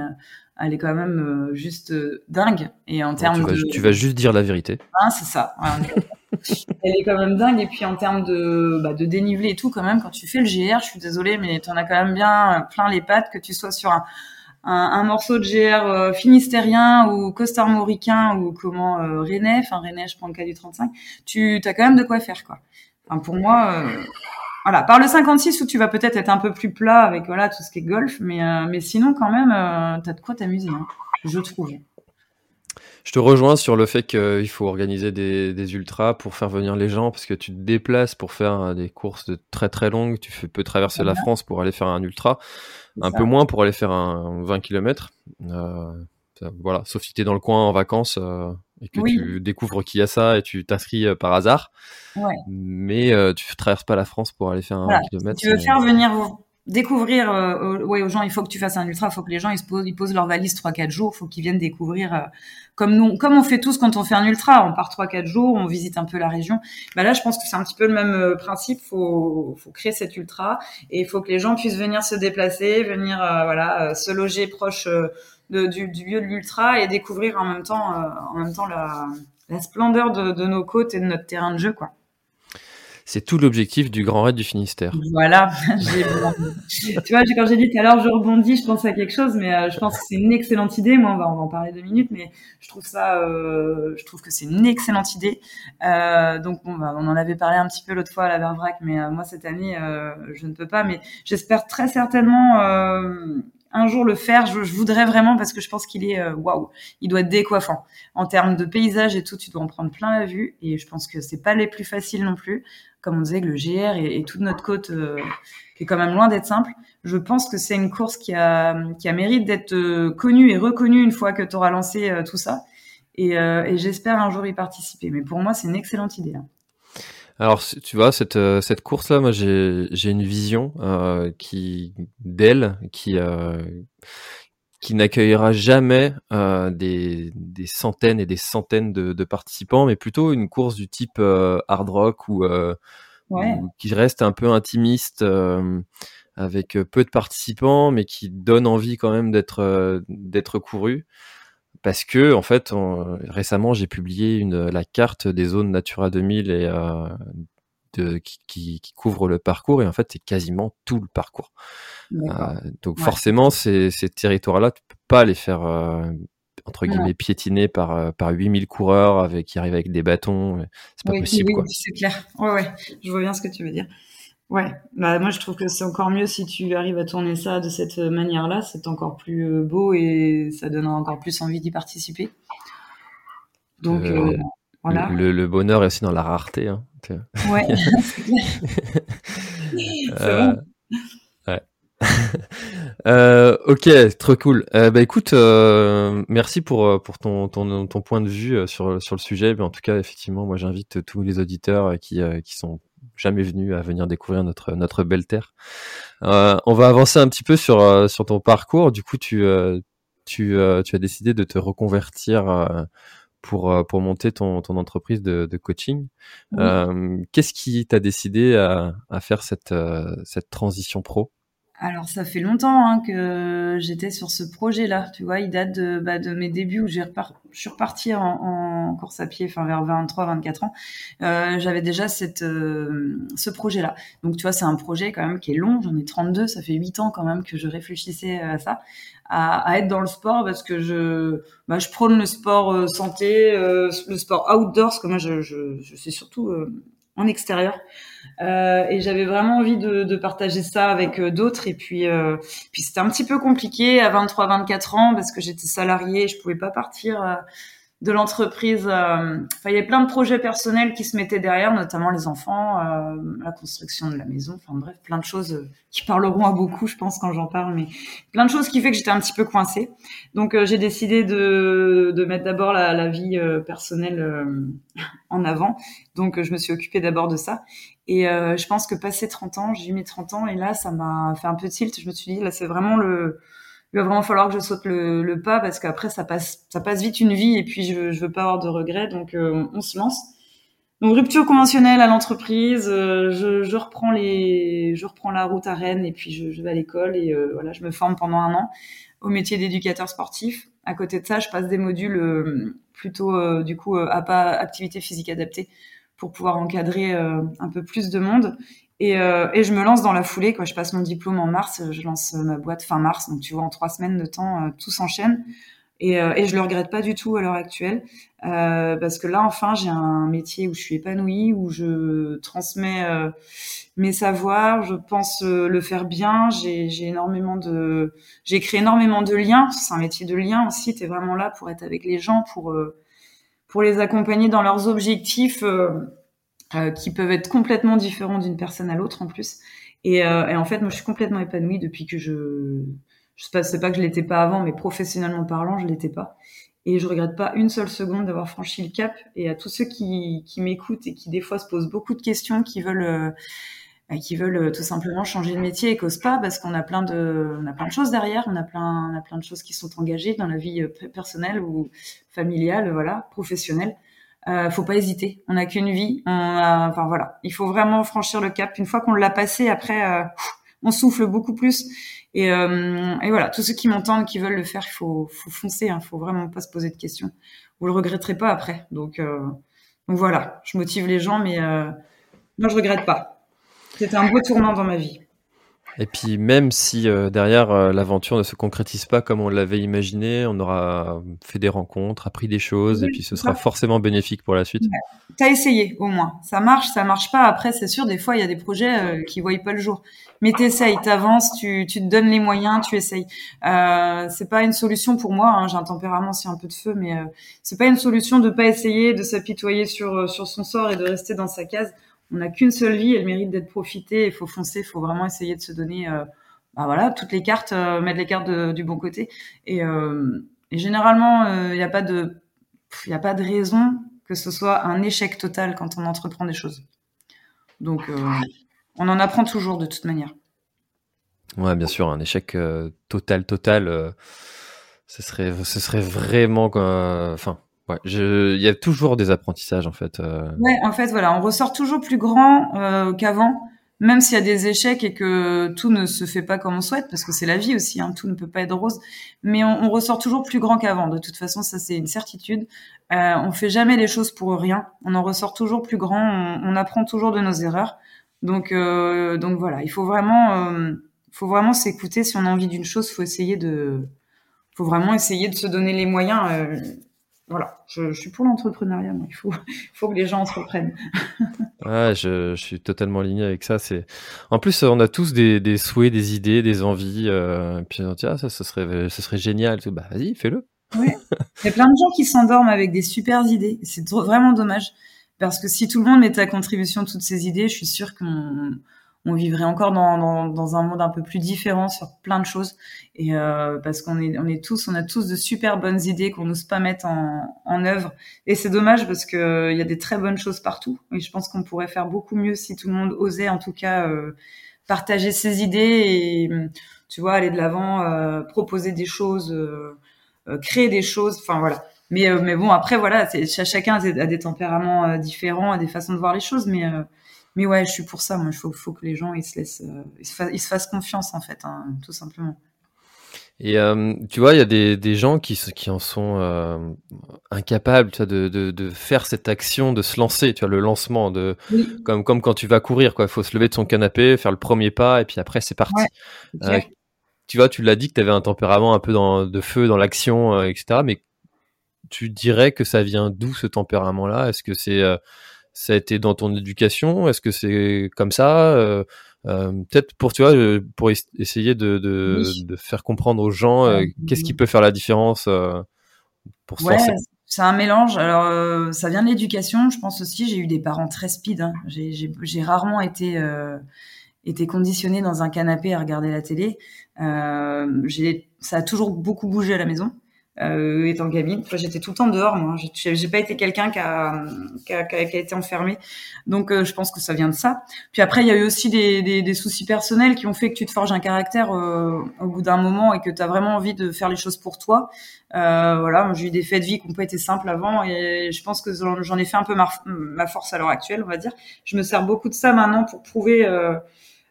elle est quand même juste dingue. Et en termes tu, vas, de... tu vas juste dire la vérité. Ah, c'est ça. Elle est quand même dingue. Et puis en termes de, bah, dénivelé et tout, quand même, quand tu fais le GR, je suis désolée, mais tu en as quand même bien plein les pattes, que tu sois sur un, morceau de GR euh, finistérien ou costarmoricain ou comment euh, Rennais, enfin Rennais, je prends le cas du 35, tu as quand même de quoi faire, quoi. Enfin, pour moi, euh, voilà, par le 56 où tu vas peut-être être un peu plus plat avec voilà tout ce qui est golf, mais euh, mais sinon quand même, tu as de quoi t'amuser, hein, je trouve. Je te rejoins sur le fait qu'il faut organiser des, des, ultras pour faire venir les gens parce que tu te déplaces pour faire euh, des courses de très très longues. Tu peux traverser la France pour aller faire un ultra, un peu moins pour aller faire un 20 km. Euh, voilà, sauf si tu es dans le coin en vacances euh, et que tu découvres qu'il y a ça et tu t'inscris euh, par hasard. Ouais. Mais tu traverses pas la France pour aller faire un kilomètre. Si tu veux faire venir découvrir euh, ouais, aux gens, il faut que tu fasses un ultra, il faut que les gens ils se posent, ils posent leur valise trois quatre jours, il faut qu'ils viennent découvrir euh, comme nous, comme on fait tous quand on fait un ultra, on part trois quatre jours, on visite un peu la région. Bah là, je pense que c'est un petit peu le même euh, principe, faut faut créer cet ultra et il faut que les gens puissent venir se déplacer, venir euh, voilà se loger proche de, du, du, lieu de l'ultra et découvrir en même temps en même temps la, la splendeur de, de nos côtes et de notre terrain de jeu quoi. C'est tout l'objectif du Grand Raid du Finistère. Voilà. [LAUGHS] tu vois, quand j'ai dit tout à l'heure, je rebondis, je pense à quelque chose, mais euh, je pense que c'est une excellente idée. Moi, on va, en parler deux minutes, mais je trouve ça, euh, je trouve que c'est une excellente idée. Euh, donc, bon, bah, on en avait parlé un petit peu l'autre fois à la Vervrac, mais euh, moi cette année, je ne peux pas. Mais j'espère très certainement un jour le faire. Je, voudrais vraiment parce que je pense qu'il est euh, waouh, il doit être décoiffant en termes de paysage et tout. Tu dois en prendre plein la vue et je pense que c'est pas les plus faciles non plus. Comme on disait que le GR et, toute notre côte euh, qui est quand même loin d'être simple. Je pense que c'est une course qui a qui mérite d'être euh, connue et reconnue une fois que tu auras lancé tout ça. Et, et j'espère un jour y participer. Mais pour moi, c'est une excellente idée. Hein. Alors, tu vois, cette, euh, cette course-là, moi, j'ai, j'ai une vision euh, qui d'elle, qui, euh, qui n'accueillera jamais euh, des, des centaines et des centaines de, de, participants, mais plutôt une course du type euh, hard rock ou, ouais. ou, qui reste un peu intimiste, avec peu de participants, mais qui donne envie quand même d'être d'être couru parce que en fait récemment j'ai publié une la carte des zones Natura 2000 et euh, de, qui, qui, qui, couvre le parcours et en fait c'est quasiment tout le parcours. Euh, donc forcément ces, ces territoires-là tu peux pas les faire euh, entre guillemets piétiner par par 8000 coureurs avec qui arrivent avec des bâtons, c'est pas possible oui, C'est clair. Ouais ouais, je vois bien ce que tu veux dire. Ouais, bah moi je trouve que c'est encore mieux si tu arrives à tourner ça de cette manière-là, c'est encore plus euh, beau et ça donne encore plus envie d'y participer. Donc euh, euh, voilà. Le, bonheur est aussi dans la rareté. Hein. Ouais. [LAUGHS] euh, ouais. [LAUGHS] ok, trop cool. bah écoute, merci pour pour ton, ton, ton point de vue sur sur le sujet. Mais en tout cas, effectivement, moi j'invite tous les auditeurs qui qui sont jamais venu à venir découvrir notre notre belle terre. Euh, on va avancer un petit peu sur euh, sur ton parcours. Du coup, tu euh, tu tu as décidé de te reconvertir pour pour monter ton ton entreprise de, de coaching. Qu'est-ce qui t'a décidé à, à faire cette cette transition pro? Alors ça fait longtemps hein, que j'étais sur ce projet-là, tu vois, il date de, bah, de mes débuts où j'ai je suis repartie en, en, course à pied, enfin vers 23-24 ans. Euh, J'avais déjà cette, euh, ce projet-là. Donc tu vois, c'est un projet quand même qui est long, j'en ai 32, ça fait 8 ans quand même que je réfléchissais à ça, à, à être dans le sport parce que je, bah, je prône le sport euh, santé, euh, le sport outdoor, parce que moi je, je, je surtout euh, en extérieur. Euh, et j'avais vraiment envie de, de, partager ça avec euh, d'autres. Et puis, euh, puis c'était un petit peu compliqué à 23-24 ans parce que j'étais salariée, je pouvais pas partir euh, de l'entreprise. Euh, il y avait plein de projets personnels qui se mettaient derrière, notamment les enfants, euh, la construction de la maison. Enfin bref, plein de choses euh, qui parleront à beaucoup, je pense, quand j'en parle. Mais plein de choses qui fait que j'étais un petit peu coincée. Donc j'ai décidé de, mettre d'abord la, vie personnelle en avant. Donc je me suis occupée d'abord de ça. Et je pense que passé 30 ans, j'ai mes 30 ans et là, ça m'a fait un peu tilt. Je me suis dit, là, c'est vraiment le il va vraiment falloir que je saute le, le pas parce qu'après ça passe ça passe vite une vie et puis je, je veux pas avoir de regrets donc euh, on, se lance. Donc rupture conventionnelle à l'entreprise, euh, je, je, reprends les je reprends la route à Rennes et puis je, je vais à l'école et euh, voilà je me forme pendant un an au métier d'éducateur sportif. À côté de ça, je passe des modules plutôt du coup à pas activité physique adaptée pour pouvoir encadrer un peu plus de monde. Et, euh, et, je me lance dans la foulée. Quoi. Je passe mon diplôme en mars, je lance ma boîte fin mars. Donc tu vois, en trois semaines de temps, euh, tout s'enchaîne. Et, euh, et je le regrette pas du tout à l'heure actuelle, euh, parce que là, enfin, j'ai un métier où je suis épanouie, où je transmets euh, mes savoirs. Je pense euh, le faire bien. J'ai énormément de, j'ai créé énormément de liens. C'est un métier de lien aussi. T'es vraiment là pour être avec les gens, pour pour les accompagner dans leurs objectifs. Euh, qui peuvent être complètement différents d'une personne à l'autre en plus. Et, euh, et, en fait, moi, je suis complètement épanouie depuis que je, je sais pas, pas que je l'étais pas avant, mais professionnellement parlant, je l'étais pas. Et je regrette pas une seule seconde d'avoir franchi le cap. Et à tous ceux qui, qui m'écoutent et qui des fois se posent beaucoup de questions, qui veulent euh, bah, qui veulent tout simplement changer de métier et qu'osent pas parce qu'on a plein de on a plein de choses derrière on a plein on a plein de choses qui sont engagées dans la vie personnelle ou familiale voilà professionnelle euh, faut pas hésiter. On n'a qu'une vie. On enfin voilà, il faut vraiment franchir le cap. Une fois qu'on l'a passé, après, euh, on souffle beaucoup plus. Et, euh, et, voilà, tous ceux qui m'entendent, qui veulent le faire, il faut, faut foncer. Hein, faut vraiment pas se poser de questions. Vous le regretterez pas après. Donc, euh, donc voilà, je motive les gens, mais euh, moi, je regrette pas. C'était un beau tournant dans ma vie. Et puis même si euh, derrière euh, l'aventure ne se concrétise pas comme on l'avait imaginé, on aura fait des rencontres, appris des choses, et puis ce sera forcément bénéfique pour la suite. Ouais. T'as essayé au moins. Ça marche, ça marche pas. Après, c'est sûr, des fois il y a des projets euh, qui voient pas le jour. Mais t'essayes, t'avances, tu, tu te donnes les moyens, tu essayes. Euh, c'est pas une solution pour moi. Hein, J'ai un tempérament c'est un peu de feu, mais c'est pas une solution de pas essayer, de s'apitoyer sur sur son sort et de rester dans sa case on n'a qu'une seule vie, elle mérite d'être profitée. Il faut foncer, il faut vraiment essayer de se donner, euh, bah voilà, toutes les cartes, euh, mettre les cartes du bon côté. Et, euh, généralement, il n'y a pas de, il a pas de raison que ce soit un échec total quand on entreprend des choses. Donc, on en apprend toujours de toute manière. Ouais, bien sûr, un échec total, total, ce serait, ce serait vraiment, enfin Ouais, il y a toujours des apprentissages en fait. Euh... Ouais, en fait, voilà, on ressort toujours plus grand euh, qu'avant, même s'il y a des échecs et que tout ne se fait pas comme on souhaite, parce que c'est la vie aussi, hein, tout ne peut pas être rose. Mais on, ressort toujours plus grand qu'avant. De toute façon, ça c'est une certitude. Euh, on fait jamais les choses pour rien. On en ressort toujours plus grand. On, on apprend toujours de nos erreurs. Donc, euh, donc voilà, il faut vraiment, euh, faut vraiment s'écouter. Si on a envie d'une chose, faut essayer de, faut vraiment essayer de se donner les moyens. Voilà, je, je, suis pour l'entrepreneuriat, il faut, faut que les gens entreprennent. [LAUGHS] ouais, je, je, suis totalement aligné avec ça. C'est, en plus, on a tous des, des souhaits, des idées, des envies. Euh, puis on dit ah ça, ce serait, ce serait génial. Bah vas-y, fais-le. Oui, [LAUGHS] il y a plein de gens qui s'endorment avec des super idées. C'est vraiment dommage parce que si tout le monde mettait à contribution toutes ces idées, je suis sûre qu'on on vivrait encore dans, dans, dans, un monde un peu plus différent sur plein de choses. Et euh, parce qu'on est, on est tous, on a tous de super bonnes idées qu'on n'ose pas mettre en, en œuvre. Et c'est dommage parce que euh, il y a des très bonnes choses partout. Et je pense qu'on pourrait faire beaucoup mieux si tout le monde osait, en tout cas, euh, partager ses idées et, tu vois, aller de l'avant, euh, proposer des choses, euh, créer des choses. Enfin voilà. Mais, mais bon, après voilà, chacun a des tempéraments différents, a des façons de voir les choses, mais mais ouais, je suis pour ça. Moi, il faut, faut, que les gens ils se laissent, euh, ils, se ils, se fassent confiance en fait, hein, tout simplement. Et euh, tu vois, il y a des, des gens qui, qui en sont euh, incapables tu vois, de, de, de, faire cette action, de se lancer, tu vois, le lancement, de, oui. comme, comme quand tu vas courir. Il faut se lever de son canapé, faire le premier pas, et puis après, c'est parti. Ouais, euh, tu vois, tu l'as dit que tu avais un tempérament un peu dans, de feu dans l'action, etc. Mais tu dirais que ça vient d'où ce tempérament-là? Est-ce que c'est ça a été dans ton éducation? Est-ce que c'est comme ça? Euh, euh, Peut-être pour tu vois, pour essayer de, de, oui. de faire comprendre aux gens euh, qu'est-ce qui peut faire la différence euh, pour se ouais, C'est un mélange. Alors, euh, ça vient de l'éducation. Je pense aussi, j'ai eu des parents très speed. Hein. J'ai rarement été été conditionné dans un canapé à regarder la télé. ça a toujours beaucoup bougé à la maison euh, étant gamine. Enfin, j'étais tout le temps dehors, moi. J'ai pas été quelqu'un qui a, qui, a, qui a, été enfermé. Donc, euh, je pense que ça vient de ça. Puis après, il y a eu aussi des, des, des, soucis personnels qui ont fait que tu te forges un caractère euh, au bout d'un moment et que tu as vraiment envie de faire les choses pour toi. Euh, voilà, j'ai eu des faits de vie qui n'ont pas été simples avant et je pense que j'en ai fait un peu ma, ma force à l'heure actuelle, on va dire. Je me sers beaucoup de ça maintenant pour prouver, euh,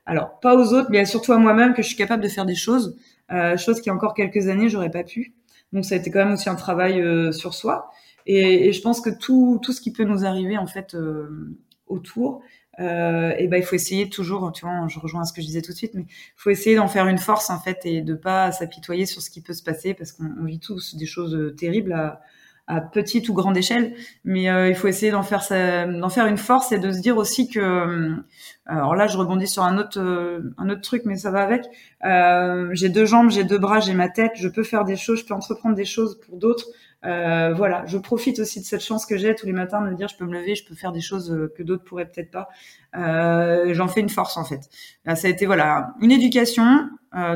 alors pas aux autres, mais surtout à moi-même que je suis capable de faire des choses, euh, choses qui encore quelques années j'aurais pas pu. Donc ça a été quand même aussi un travail euh, sur soi. Et, et, je pense que tout, tout ce qui peut nous arriver en fait euh, autour, euh, et ben il faut essayer toujours, tu vois, je rejoins à ce que je disais tout de suite, mais il faut essayer d'en faire une force en fait et de pas s'apitoyer sur ce qui peut se passer parce qu'on vit tous des choses terribles à, à petite ou grande échelle, mais euh, il faut essayer d'en faire d'en faire une force et de se dire aussi que euh, alors là je rebondis sur un autre euh, un autre truc mais ça va avec. Euh, j'ai deux jambes j'ai deux bras j'ai ma tête je peux faire des choses je peux entreprendre des choses pour d'autres. Euh, voilà je profite aussi de cette chance que j'ai tous les matins de me dire je peux me lever je peux faire des choses que d'autres pourraient peut-être pas. J'en fais une force en fait. Là, ça a été voilà une éducation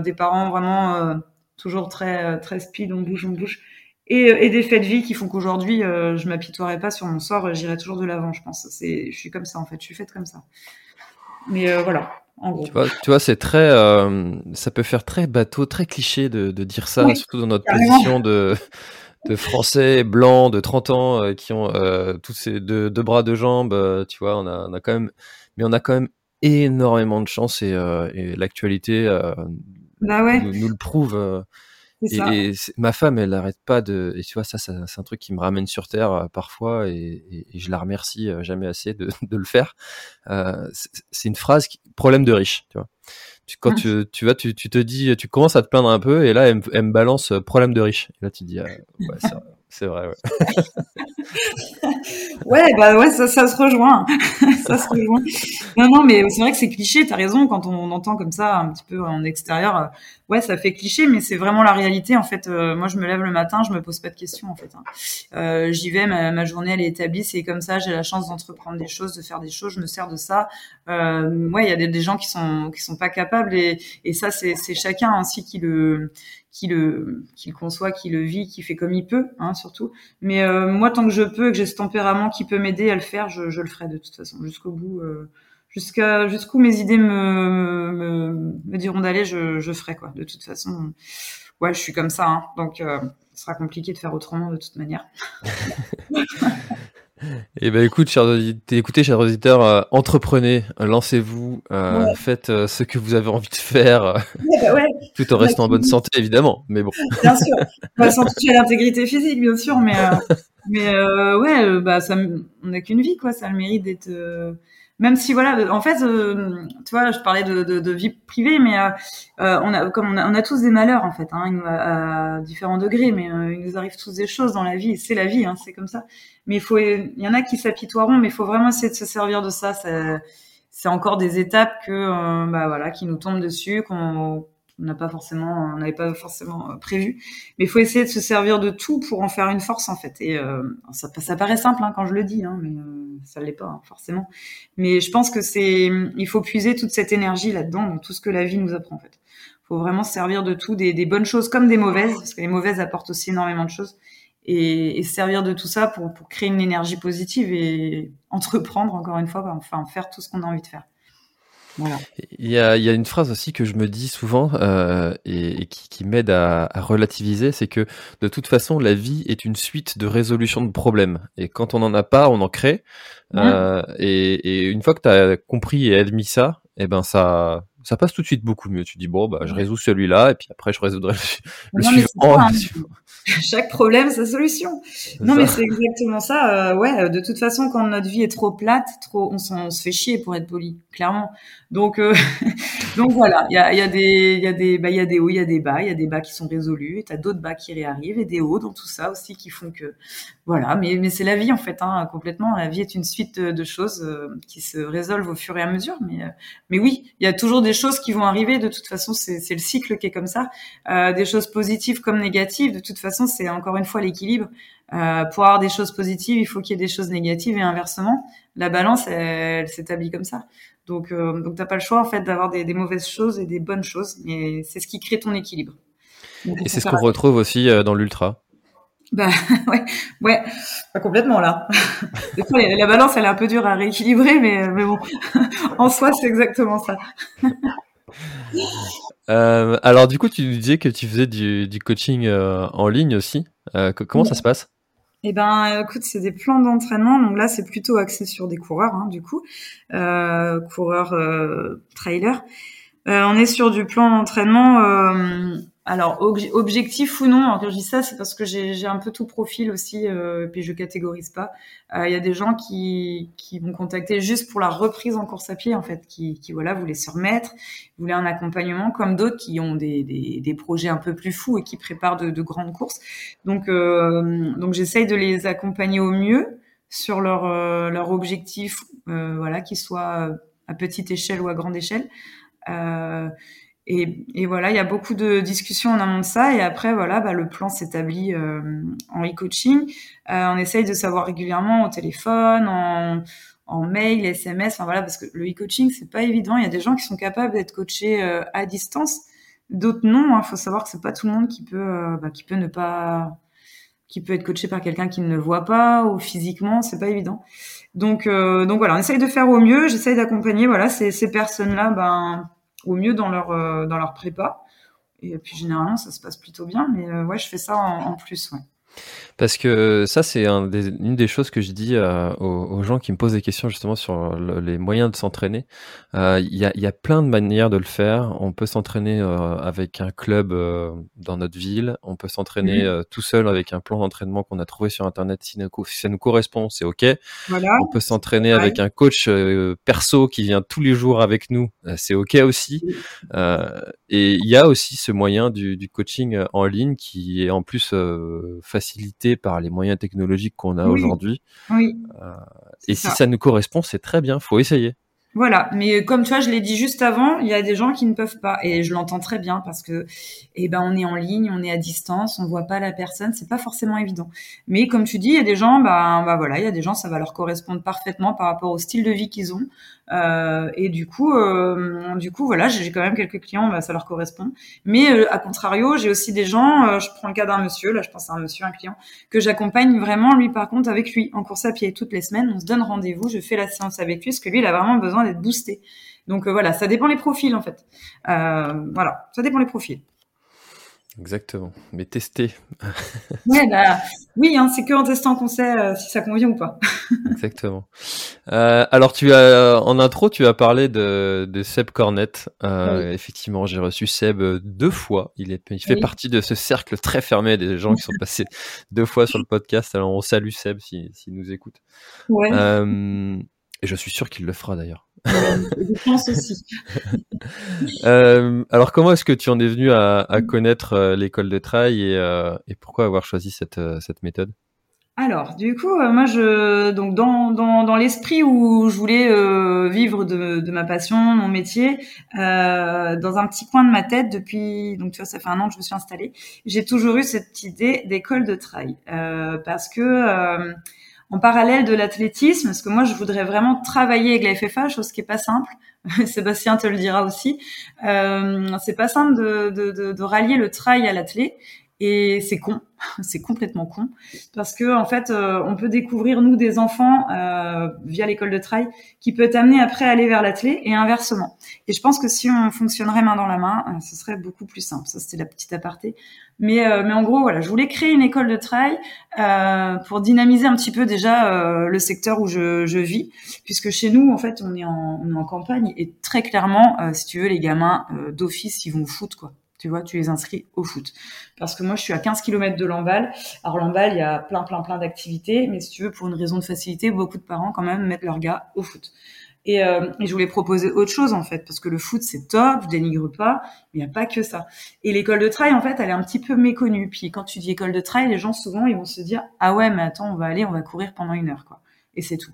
des parents vraiment toujours très très speed on bouge on bouge et, et, des faits de vie qui font qu'aujourd'hui, euh, je m'apitoierai pas sur mon sort, j'irai toujours de l'avant, je pense. C'est, je suis comme ça en fait, je suis faite comme ça. Mais euh, voilà. En gros. Tu vois, tu vois c'est très, euh, ça peut faire très bateau, très cliché de, de dire ça, oui, surtout dans notre carrément. position de, de Français blancs de 30 ans euh, qui ont euh, tous ces deux, deux, bras, deux jambes. euh, tu vois, on a, on a quand même, mais on a quand même énormément de chance et, et l'actualité bah ouais. nous, nous, le prouve Et, ma femme, elle n'arrête pas de. Et tu vois, ça, c'est un truc qui me ramène sur terre euh, parfois, et, je la remercie euh, jamais assez de, [LAUGHS] le faire. Euh, c'est une phrase qui, problème de riche, tu vois. quand tu, tu vas, tu, te dis, tu commences à te plaindre un peu, et là, elle, me balance problème de riche. Et là, tu te dis, ouais, c'est vrai, ouais. [LAUGHS] [LAUGHS] ouais, bah ouais, ça, se rejoint. [LAUGHS] ça se rejoint. Non, non, mais c'est vrai que c'est cliché, t'as raison, quand on, entend comme ça un petit peu en extérieur, euh, ouais, ça fait cliché, mais c'est vraiment la réalité. En fait, euh, moi, je me lève le matin, je me pose pas de questions, en fait. Hein. Euh, J'y vais, ma, journée, elle est établie, c'est comme ça, j'ai la chance d'entreprendre des choses, de faire des choses, je me sers de ça. Ouais, il y a des, gens qui sont qui sont pas capables, et, et ça, c'est chacun aussi qui le qui le, qui le conçoit, qui le vit, qui fait comme il peut, hein, surtout. Mais moi, tant que peux, que j'ai ce tempérament qui peut m'aider à le faire, je, je, le ferai de toute façon, jusqu'au bout, euh, jusqu'à jusqu'où mes idées me, me, me diront d'aller, je, je ferai quoi. De toute façon, ouais, je suis comme ça, hein, donc euh, ce sera compliqué de faire autrement de toute manière. [LAUGHS] Eh ben écoute, chers auditeurs, écoutez, chers auditeurs, euh, entreprenez, lancez-vous, euh, faites euh, ce que vous avez envie de faire, [LAUGHS] bah [LAUGHS] tout en restant en bonne santé, évidemment. Mais bon. Bien sûr, bah, sans toucher à l'intégrité physique, bien sûr, mais mais ouais, bah ça, on n'a qu'une vie, quoi. Ça a le mérite d'être même si voilà, en fait, euh, tu vois, je parlais de, de, de vie privée, mais euh, euh, on a comme on a, on a, tous des malheurs en fait, hein, à, différents degrés, mais il nous arrive tous des choses dans la vie, c'est la vie, hein, c'est comme ça. Mais il faut, il y en a qui s'apitoieront, mais il faut vraiment essayer de se servir de ça. C'est encore des étapes que, bah voilà, qui nous tombent dessus, qu'on on n'a pas forcément, on n'avait pas forcément prévu. Mais il faut essayer de se servir de tout pour en faire une force en fait. Et euh, ça, ça paraît simple hein, quand je le dis, hein, mais euh, ça l'est pas hein, forcément. Mais je pense que c'est, il faut puiser toute cette énergie là-dedans, dans tout ce que la vie nous apprend en fait. Il faut vraiment se servir de tout, des, des, bonnes choses comme des mauvaises, parce que les mauvaises apportent aussi énormément de choses. Et, servir de tout ça pour, pour créer une énergie positive et entreprendre encore une fois, enfin faire tout ce qu'on a envie de faire. Il, y a, il y a, une phrase aussi que je me dis souvent euh, et, qui, qui m'aide à, à, relativiser, c'est que de toute façon, la vie est une suite de résolution de problèmes. Et quand on n'en a pas, on en crée. Euh, et, et, une fois que tu as compris et admis ça, eh ben ça, ça passe tout de suite beaucoup mieux. Tu dis bon, bah je résous celui-là et puis après je résoudrai le, suivant. [LAUGHS] Chaque problème sa solution. Non mais c'est exactement ça. Euh, ouais, de toute façon quand notre vie est trop plate, trop, on, on se fait chier pour être poli, clairement. Donc, euh, [LAUGHS] donc voilà, il y a, y a des, il y a des, bah, il y a des hauts, il y a des bas, il y a des bas qui sont résolus, et t'as d'autres bas qui réarrivent et des hauts dans tout ça aussi qui font que, voilà. Mais, mais c'est la vie en fait, hein, complètement. La vie est une suite de, choses euh, qui se résolvent au fur et à mesure. Mais, euh, mais oui, il y a toujours des choses qui vont arriver. De toute façon, c'est, le cycle qui est comme ça. des choses positives comme négatives. De toute façon, c'est encore une fois l'équilibre. pour avoir des choses positives, il faut qu'il y ait des choses négatives et inversement. La balance, elle, elle s'établit comme ça. Donc, euh, donc t'as pas le choix en fait d'avoir des, mauvaises choses et des bonnes choses, mais c'est ce qui crée ton équilibre. et c'est ce qu'on retrouve aussi euh, dans l'ultra. Bah [LAUGHS] ouais, ouais, pas complètement là. [LAUGHS] Des fois, la balance, elle est un peu dure à rééquilibrer, mais, mais bon, [LAUGHS] en soi, c'est exactement ça. Euh, alors du coup, tu disais que tu faisais du, coaching en ligne aussi. comment ça se passe? Eh ben, écoute, c'est des plans d'entraînement. Donc là, c'est plutôt axé sur des coureurs, hein, du coup, euh, coureurs euh, trailer. Euh, on est sur du plan d'entraînement alors, objectif ou non, quand je dis ça, c'est parce que j'ai un peu tout profil aussi, euh, puis je catégorise pas. Euh, il y a des gens qui, qui vont contacter juste pour la reprise en course à pied, en fait, qui, qui voilà, voulaient se remettre, voulaient un accompagnement, comme d'autres qui ont des, des, des, projets un peu plus fous et qui préparent de, de grandes courses. Donc, euh, donc j'essaye de les accompagner au mieux sur leur, euh, leur objectif, euh, voilà, qu'ils soient à petite échelle ou à grande échelle. Euh, et, et, voilà, il y a beaucoup de discussions en amont de ça. Et après, voilà, bah, le plan s'établit euh, en e-coaching. Euh, on essaye de savoir régulièrement au téléphone, en, en mail, SMS. Enfin voilà, parce que le e-coaching, c'est pas évident. Il y a des gens qui sont capables d'être coachés euh, à distance, d'autres non. Il hein. faut savoir que c'est pas tout le monde qui peut, euh, bah, qui peut ne pas, qui peut être coaché par quelqu'un qui ne le voit pas ou physiquement. C'est pas évident. Donc, euh, donc voilà, on essaye de faire au mieux. J'essaye d'accompagner voilà ces, ces personnes-là, ben au mieux dans leur euh, dans leur prépa. Et puis généralement ça se passe plutôt bien, mais euh, ouais, je fais ça en, plus, ouais. Parce que ça, c'est un des, une des choses que je dis euh, aux, aux, gens qui me posent des questions justement sur les moyens de s'entraîner. Euh, il y, a, y, a, plein de manières de le faire. On peut s'entraîner euh, avec un club dans notre ville. On peut s'entraîner mmh. tout seul avec un plan d'entraînement qu'on a trouvé sur Internet. Si, si, ça nous correspond, c'est OK. Voilà. On peut s'entraîner ouais. avec un coach perso qui vient tous les jours avec nous. c'est OK aussi. et il y a aussi ce moyen du, du, coaching en ligne qui est en plus facilité par les moyens technologiques qu'on a oui. aujourd'hui. Oui. Euh, et si ça. ça nous correspond, c'est très bien, faut essayer. Voilà, mais comme tu vois, je l'ai dit juste avant, il y a des gens qui ne peuvent pas, et je l'entends très bien parce que, eh ben, on est en ligne, on est à distance, on voit pas la personne, c'est pas forcément évident. Mais comme tu dis, il y a des gens, bah, voilà, il y a des gens, ça va leur correspondre parfaitement par rapport au style de vie qu'ils ont, euh, et du coup, euh, du coup, voilà, j'ai quand même quelques clients, bah, ça leur correspond. Mais euh, à contrario, j'ai aussi des gens, je prends le cas d'un monsieur, là, je pense à un monsieur, un client que j'accompagne vraiment, lui par contre, avec lui en course à pied toutes les semaines. On se donne rendez-vous, je fais la séance avec lui, parce que lui, il a vraiment besoin d'être boosté. Donc euh, voilà, ça dépend les profils en fait. Euh, voilà, ça dépend les profils. Exactement, mais tester. [LAUGHS] ouais, bah, oui, hein, c'est que en testant qu'on sait euh, si ça convient ou pas. [LAUGHS] Exactement. Alors tu as en intro, tu as parlé de, de Seb Cornette. Oui. Effectivement, j'ai reçu Seb deux fois. Il est, il fait oui. partie de ce cercle très fermé des gens qui sont [LAUGHS] passés deux fois sur le podcast. Alors on salue Seb s'il si, si nous écoute. Ouais. et je suis sûr qu'il le fera d'ailleurs. Je pense aussi. [LAUGHS] euh, alors, comment est-ce que tu en es venu à, à connaître euh, l'école de trail et, euh, et, pourquoi avoir choisi cette, euh, cette méthode? Alors, du coup, euh, moi, je donc dans dans, dans l'esprit où je voulais euh, vivre de, de ma passion, mon métier, euh, dans un petit coin de ma tête depuis donc tu vois, ça fait un an que je me suis installée, j'ai toujours eu cette idée d'école de trail parce que en parallèle de l'athlétisme, parce que moi je voudrais vraiment travailler avec la FFA, chose qui est pas simple. [LAUGHS] Sébastien te le dira aussi. Euh, c'est pas simple de, de, de, de, rallier le trail à l'athlé. Et c'est con, [LAUGHS] c'est complètement con, parce que en fait, euh, on peut découvrir nous des enfants euh, via l'école de trail, qui peut t'amener après à aller vers l'athlé et inversement. Et je pense que si on fonctionnerait main dans la main, euh, ce serait beaucoup plus simple. Ça, c'était la petite aparté. Mais euh, mais en gros, voilà, je voulais créer une école de trail euh, pour dynamiser un petit peu déjà le secteur où je, je, vis, puisque chez nous, en fait, on est en, on est en campagne et très clairement, si tu veux, les gamins d'office, ils vont foot, quoi. Tu vois, tu les inscris au foot. Parce que moi, je suis à 15 km de Lamballe. Alors, Lamballe, il y a plein, plein, plein d'activités. Mais si tu veux, pour une raison de facilité, beaucoup de parents, quand même, mettent leur gars au foot. Et, euh, et je voulais proposer autre chose, en fait. Parce que le foot, c'est top, je dénigre pas. Il n'y a pas que ça. Et l'école de trail, en fait, elle est un petit peu méconnue. Puis quand tu dis école de trail, les gens, souvent, ils vont se dire, ah ouais, mais attends, on va aller, on va courir pendant une heure, quoi et c'est tout.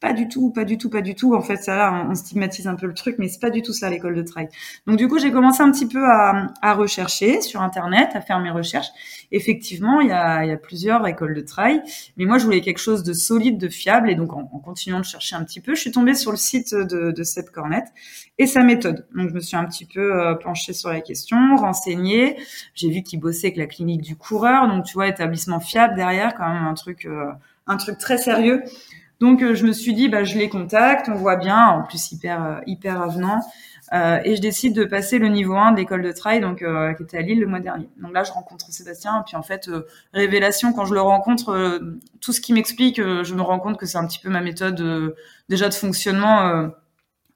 Pas du tout, pas du tout, pas du tout. En fait, ça là, on stigmatise un peu le truc, mais c'est pas du tout ça l'école de trail. Donc du coup, j'ai commencé un petit peu à, à, rechercher sur internet, à faire mes recherches. Effectivement, il y a, y a plusieurs écoles de trail, mais moi, je voulais quelque chose de solide, de fiable, et donc en, en continuant de chercher un petit peu, je suis tombée sur le site de, de Seb Cornette et sa méthode. Donc je me suis un petit peu euh, penchée sur la question, renseignée. J'ai vu qu'il bossait avec la clinique du coureur, donc tu vois, établissement fiable derrière, quand même un truc. Euh, un truc très sérieux. Donc euh, je me suis dit bah je les contacte, on voit bien, en plus hyper euh, avenant. Euh, et je décide de passer le niveau 1 d'école de trail, donc qui était à Lille le mois dernier. Donc là, je rencontre Sébastien, puis en fait, révélation, quand je le rencontre, tout ce qui m'explique, je me rends compte que c'est un petit peu ma méthode déjà de fonctionnement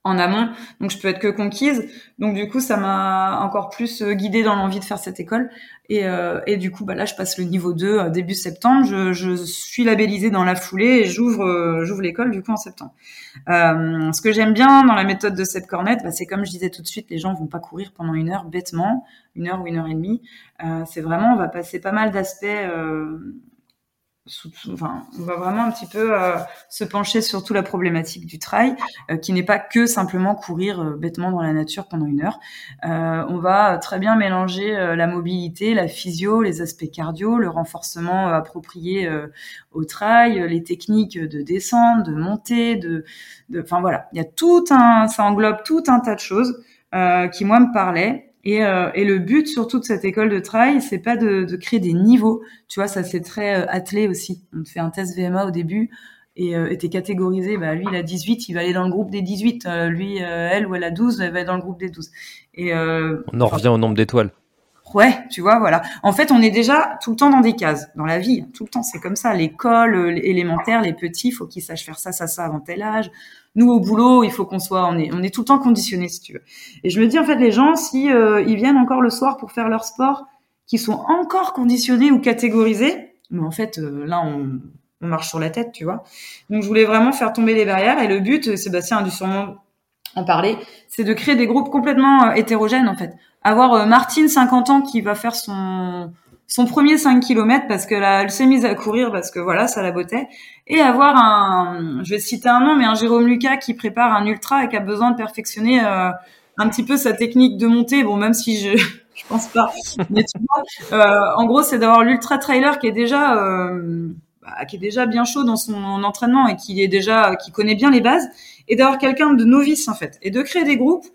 en amont, donc je peux être que conquise. Donc du coup, ça m'a encore plus euh, guidée dans l'envie de faire cette école. Et, euh, et du coup, bah là, je passe le niveau 2 euh, début septembre. Je, suis labellisée dans la foulée et j'ouvre l'école du coup en septembre. Ce que j'aime bien dans la méthode de cette cornette, bah, c'est comme je disais tout de suite, les gens vont pas courir pendant une heure bêtement, une heure ou une heure et demie. c'est vraiment, on va passer pas mal d'aspects on va vraiment un petit peu euh, se pencher sur toute la problématique du trail, euh, qui n'est pas que simplement courir euh, bêtement dans la nature pendant une heure. On va très bien mélanger la mobilité, la physio, les aspects cardio, le renforcement approprié au trail, les techniques de descente, de montée, de, enfin voilà, il y a tout un, ça englobe tout un tas de choses qui moi me parlaient et, euh, et, le but surtout de cette école de trail, c'est pas de, de, créer des niveaux. Tu vois, ça c'est très euh, attelé aussi. On te fait un test VMA au début et euh, t'es catégorisé. Bah lui, il a 18, il va aller dans le groupe des 18. Euh, lui, euh, elle ou elle a 12, elle va être dans le groupe des 12. Et on en revient au nombre d'étoiles. Ouais, tu vois, voilà. En fait, on est déjà tout le temps dans des cases, dans la vie. Tout le temps, c'est comme ça. L'école, euh, élémentaire, les petits, faut qu'ils sachent faire ça, ça, ça avant tel âge. Nous, au boulot, il faut qu'on soit, on est, on est tout le temps conditionné, si tu veux. Et je me dis, en fait, les gens, si euh, ils viennent encore le soir pour faire leur sport, qui sont encore conditionnés ou catégorisés, mais en fait, euh, là, on, on marche sur la tête, tu vois. Donc, je voulais vraiment faire tomber les barrières. Et le but, Sébastien a dû sûrement en parler, c'est de créer des groupes complètement hétérogènes, en fait avoir euh, Martine 50 ans qui va faire son son premier 5 km parce que elle s'est mise à courir parce que voilà, ça la bottait. Et avoir un, je vais citer un nom, mais un Jérôme Lucas qui prépare un ultra et qui a besoin de perfectionner euh, un petit peu sa technique de montée. Bon, même si je, [LAUGHS] je pense pas. Mais tu vois, euh, en gros, c'est d'avoir l'ultra trailer qui est déjà, euh, bah, qui est déjà bien chaud dans son entraînement et qui est déjà, qui connaît bien les bases, et d'avoir quelqu'un de novice en fait, et de créer des groupes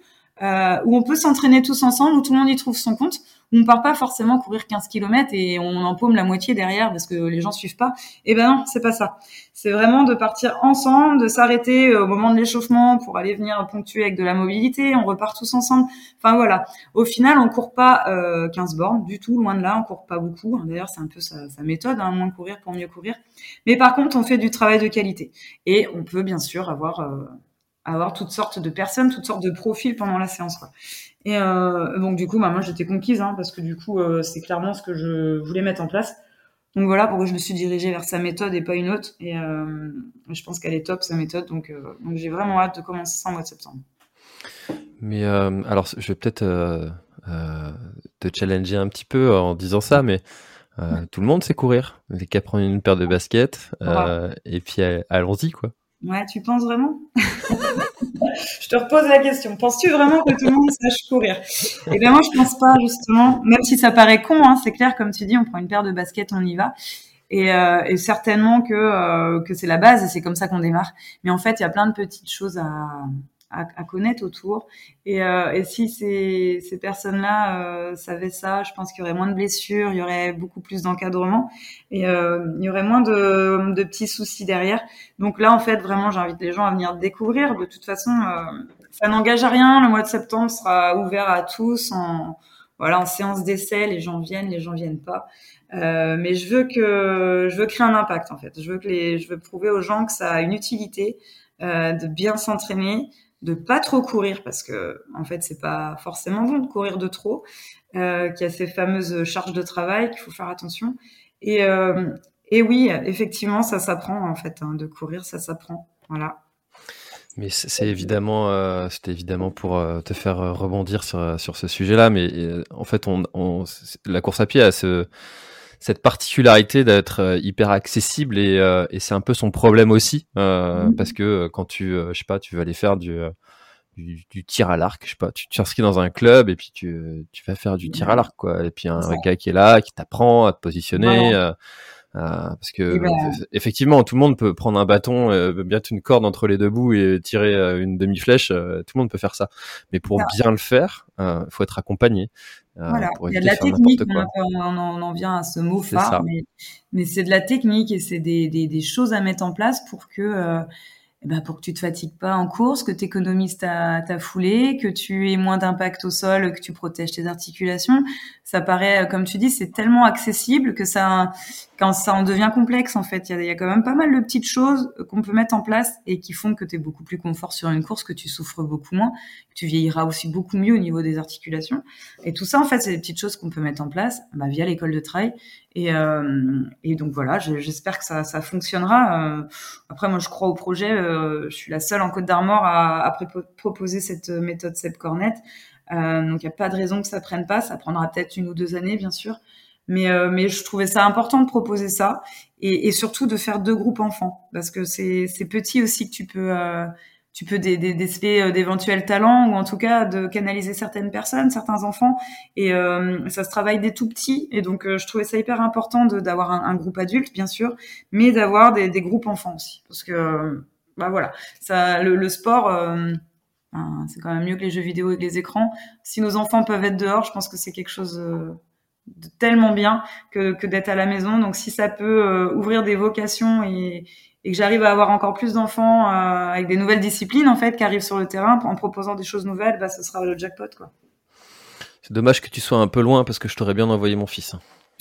euh, où on peut s'entraîner tous ensemble, où tout le monde y trouve son compte, où on part pas forcément courir 15 km et on empaume la moitié derrière parce que les gens suivent pas. Eh ben non, c'est pas ça. C'est vraiment de partir ensemble, de s'arrêter euh, au moment de l'échauffement pour aller venir ponctuer avec de la mobilité. On repart tous ensemble. Enfin voilà. Au final, on court pas euh, 15 bornes du tout, loin de là. On court pas beaucoup. D'ailleurs, c'est un peu sa, sa méthode, hein, moins courir pour mieux courir. Mais par contre, on fait du travail de qualité et on peut bien sûr avoir euh, avoir toutes sortes de personnes, toutes sortes de profils pendant la séance. Quoi. Et euh, donc du coup, bah, moi j'étais conquise hein, parce que du coup euh, c'est clairement ce que je voulais mettre en place. Donc voilà pourquoi je me suis dirigée vers sa méthode et pas une autre. Et euh, je pense qu'elle est top sa méthode. Donc, donc j'ai vraiment hâte de commencer ça en mois de septembre. Mais alors je vais peut-être te challenger un petit peu en disant ça, mais tout le monde sait courir. Il n'y qu'à prendre une paire de baskets et puis allons-y quoi. Ouais, tu penses vraiment? [LAUGHS] Je te repose la question. Penses-tu vraiment que tout le monde sache courir? Eh bien, moi, je pense pas, justement. Même si ça paraît con, hein, c'est clair, comme tu dis, on prend une paire de baskets, on y va. Et, euh, certainement que, euh, que c'est la base et c'est comme ça qu'on démarre. Mais en fait, il y a plein de petites choses à, à, à connaître autour. Et, euh, et si ces, ces personnes-là euh, savaient ça, je pense qu'il y aurait moins de blessures, il y aurait beaucoup plus d'encadrement et euh, il y aurait moins de, de, petits soucis derrière. Donc là, en fait, vraiment, j'invite les gens à venir découvrir. De toute façon, ça n'engage à rien. Le mois de septembre sera ouvert à tous en voilà en séance d'essai. Les gens viennent, les gens viennent pas. Euh, mais je veux que je veux créer un impact en fait. Je veux que les, je veux prouver aux gens que ça a une utilité euh, de bien s'entraîner, de pas trop courir parce que en fait c'est pas forcément bon de courir de trop, euh, qu'il y a ces fameuses charges de travail qu'il faut faire attention. Et, euh, et oui, effectivement, ça s'apprend en fait hein, de courir, ça s'apprend. Voilà. Mais c'est évidemment, euh, c'était évidemment pour euh, te faire rebondir sur, sur ce sujet-là. Mais euh, en fait, on, on, la course à pied a ce, cette particularité d'être euh, hyper accessible et, euh, et c'est un peu son problème aussi euh, mmh. parce que quand tu je sais pas tu vas aller faire du, du, du tir à l'arc je sais pas tu t'inscris dans un club et puis tu, tu vas faire du tir à l'arc quoi. Et puis un gars qui est là qui t'apprend à te positionner euh, parce que ben... effectivement tout le monde peut prendre un bâton bien une corde entre les deux bouts et tirer une demi flèche tout le monde peut faire ça. Mais pour bien le faire il faut être accompagné. euh, voilà. Il y a de la technique, on, on, en vient à ce mot phare, mais, mais c'est de la technique et c'est des, des, des, choses à mettre en place pour que euh, ben pour que tu te fatigues pas en course, que tu économises ta, ta foulée, que tu aies moins d'impact au sol, que tu protèges tes articulations. Ça paraît, comme tu dis, c'est tellement accessible que ça, ça en devient complexe, en fait, il y a, quand même pas mal de petites choses qu'on peut mettre en place et qui font que tu es beaucoup plus confort sur une course, que tu souffres beaucoup moins, que tu vieilliras aussi beaucoup mieux au niveau des articulations. Et tout ça, en fait, c'est des petites choses qu'on peut mettre en place bah, via l'école de trail. Et, euh, donc voilà, j'espère que ça, fonctionnera. Euh, après, moi, je crois au projet. Euh, je suis la seule en Côte d'Armor à, proposer cette méthode Seb Cornet. Donc, il n'y a pas de raison que ça prenne pas. Ça prendra peut-être une ou deux années, bien sûr. Mais, euh, mais je trouvais ça important de proposer ça et, et, surtout de faire deux groupes enfants parce que c'est petit aussi que tu peux euh, tu peux déceler euh, d'éventuels talents ou en tout cas de canaliser certaines personnes, certains enfants. Et euh, ça se travaille des tout petits. Et donc, euh, je trouvais ça hyper important d'avoir un, un, groupe adulte, bien sûr, mais d'avoir des, des, groupes enfants aussi. Parce que, bah voilà, ça, le, le sport, euh, c'est quand même mieux que les jeux vidéo et les écrans. Si nos enfants peuvent être dehors, je pense que c'est quelque chose tellement bien que, que d'être à la maison. Donc, si ça peut ouvrir des vocations et et que j'arrive à avoir encore plus d'enfants euh, avec des nouvelles disciplines en fait qui arrivent sur le terrain en proposant des choses nouvelles, bah ce sera le jackpot quoi. C'est dommage que tu sois un peu loin parce que je t'aurais bien envoyé mon fils. Hein.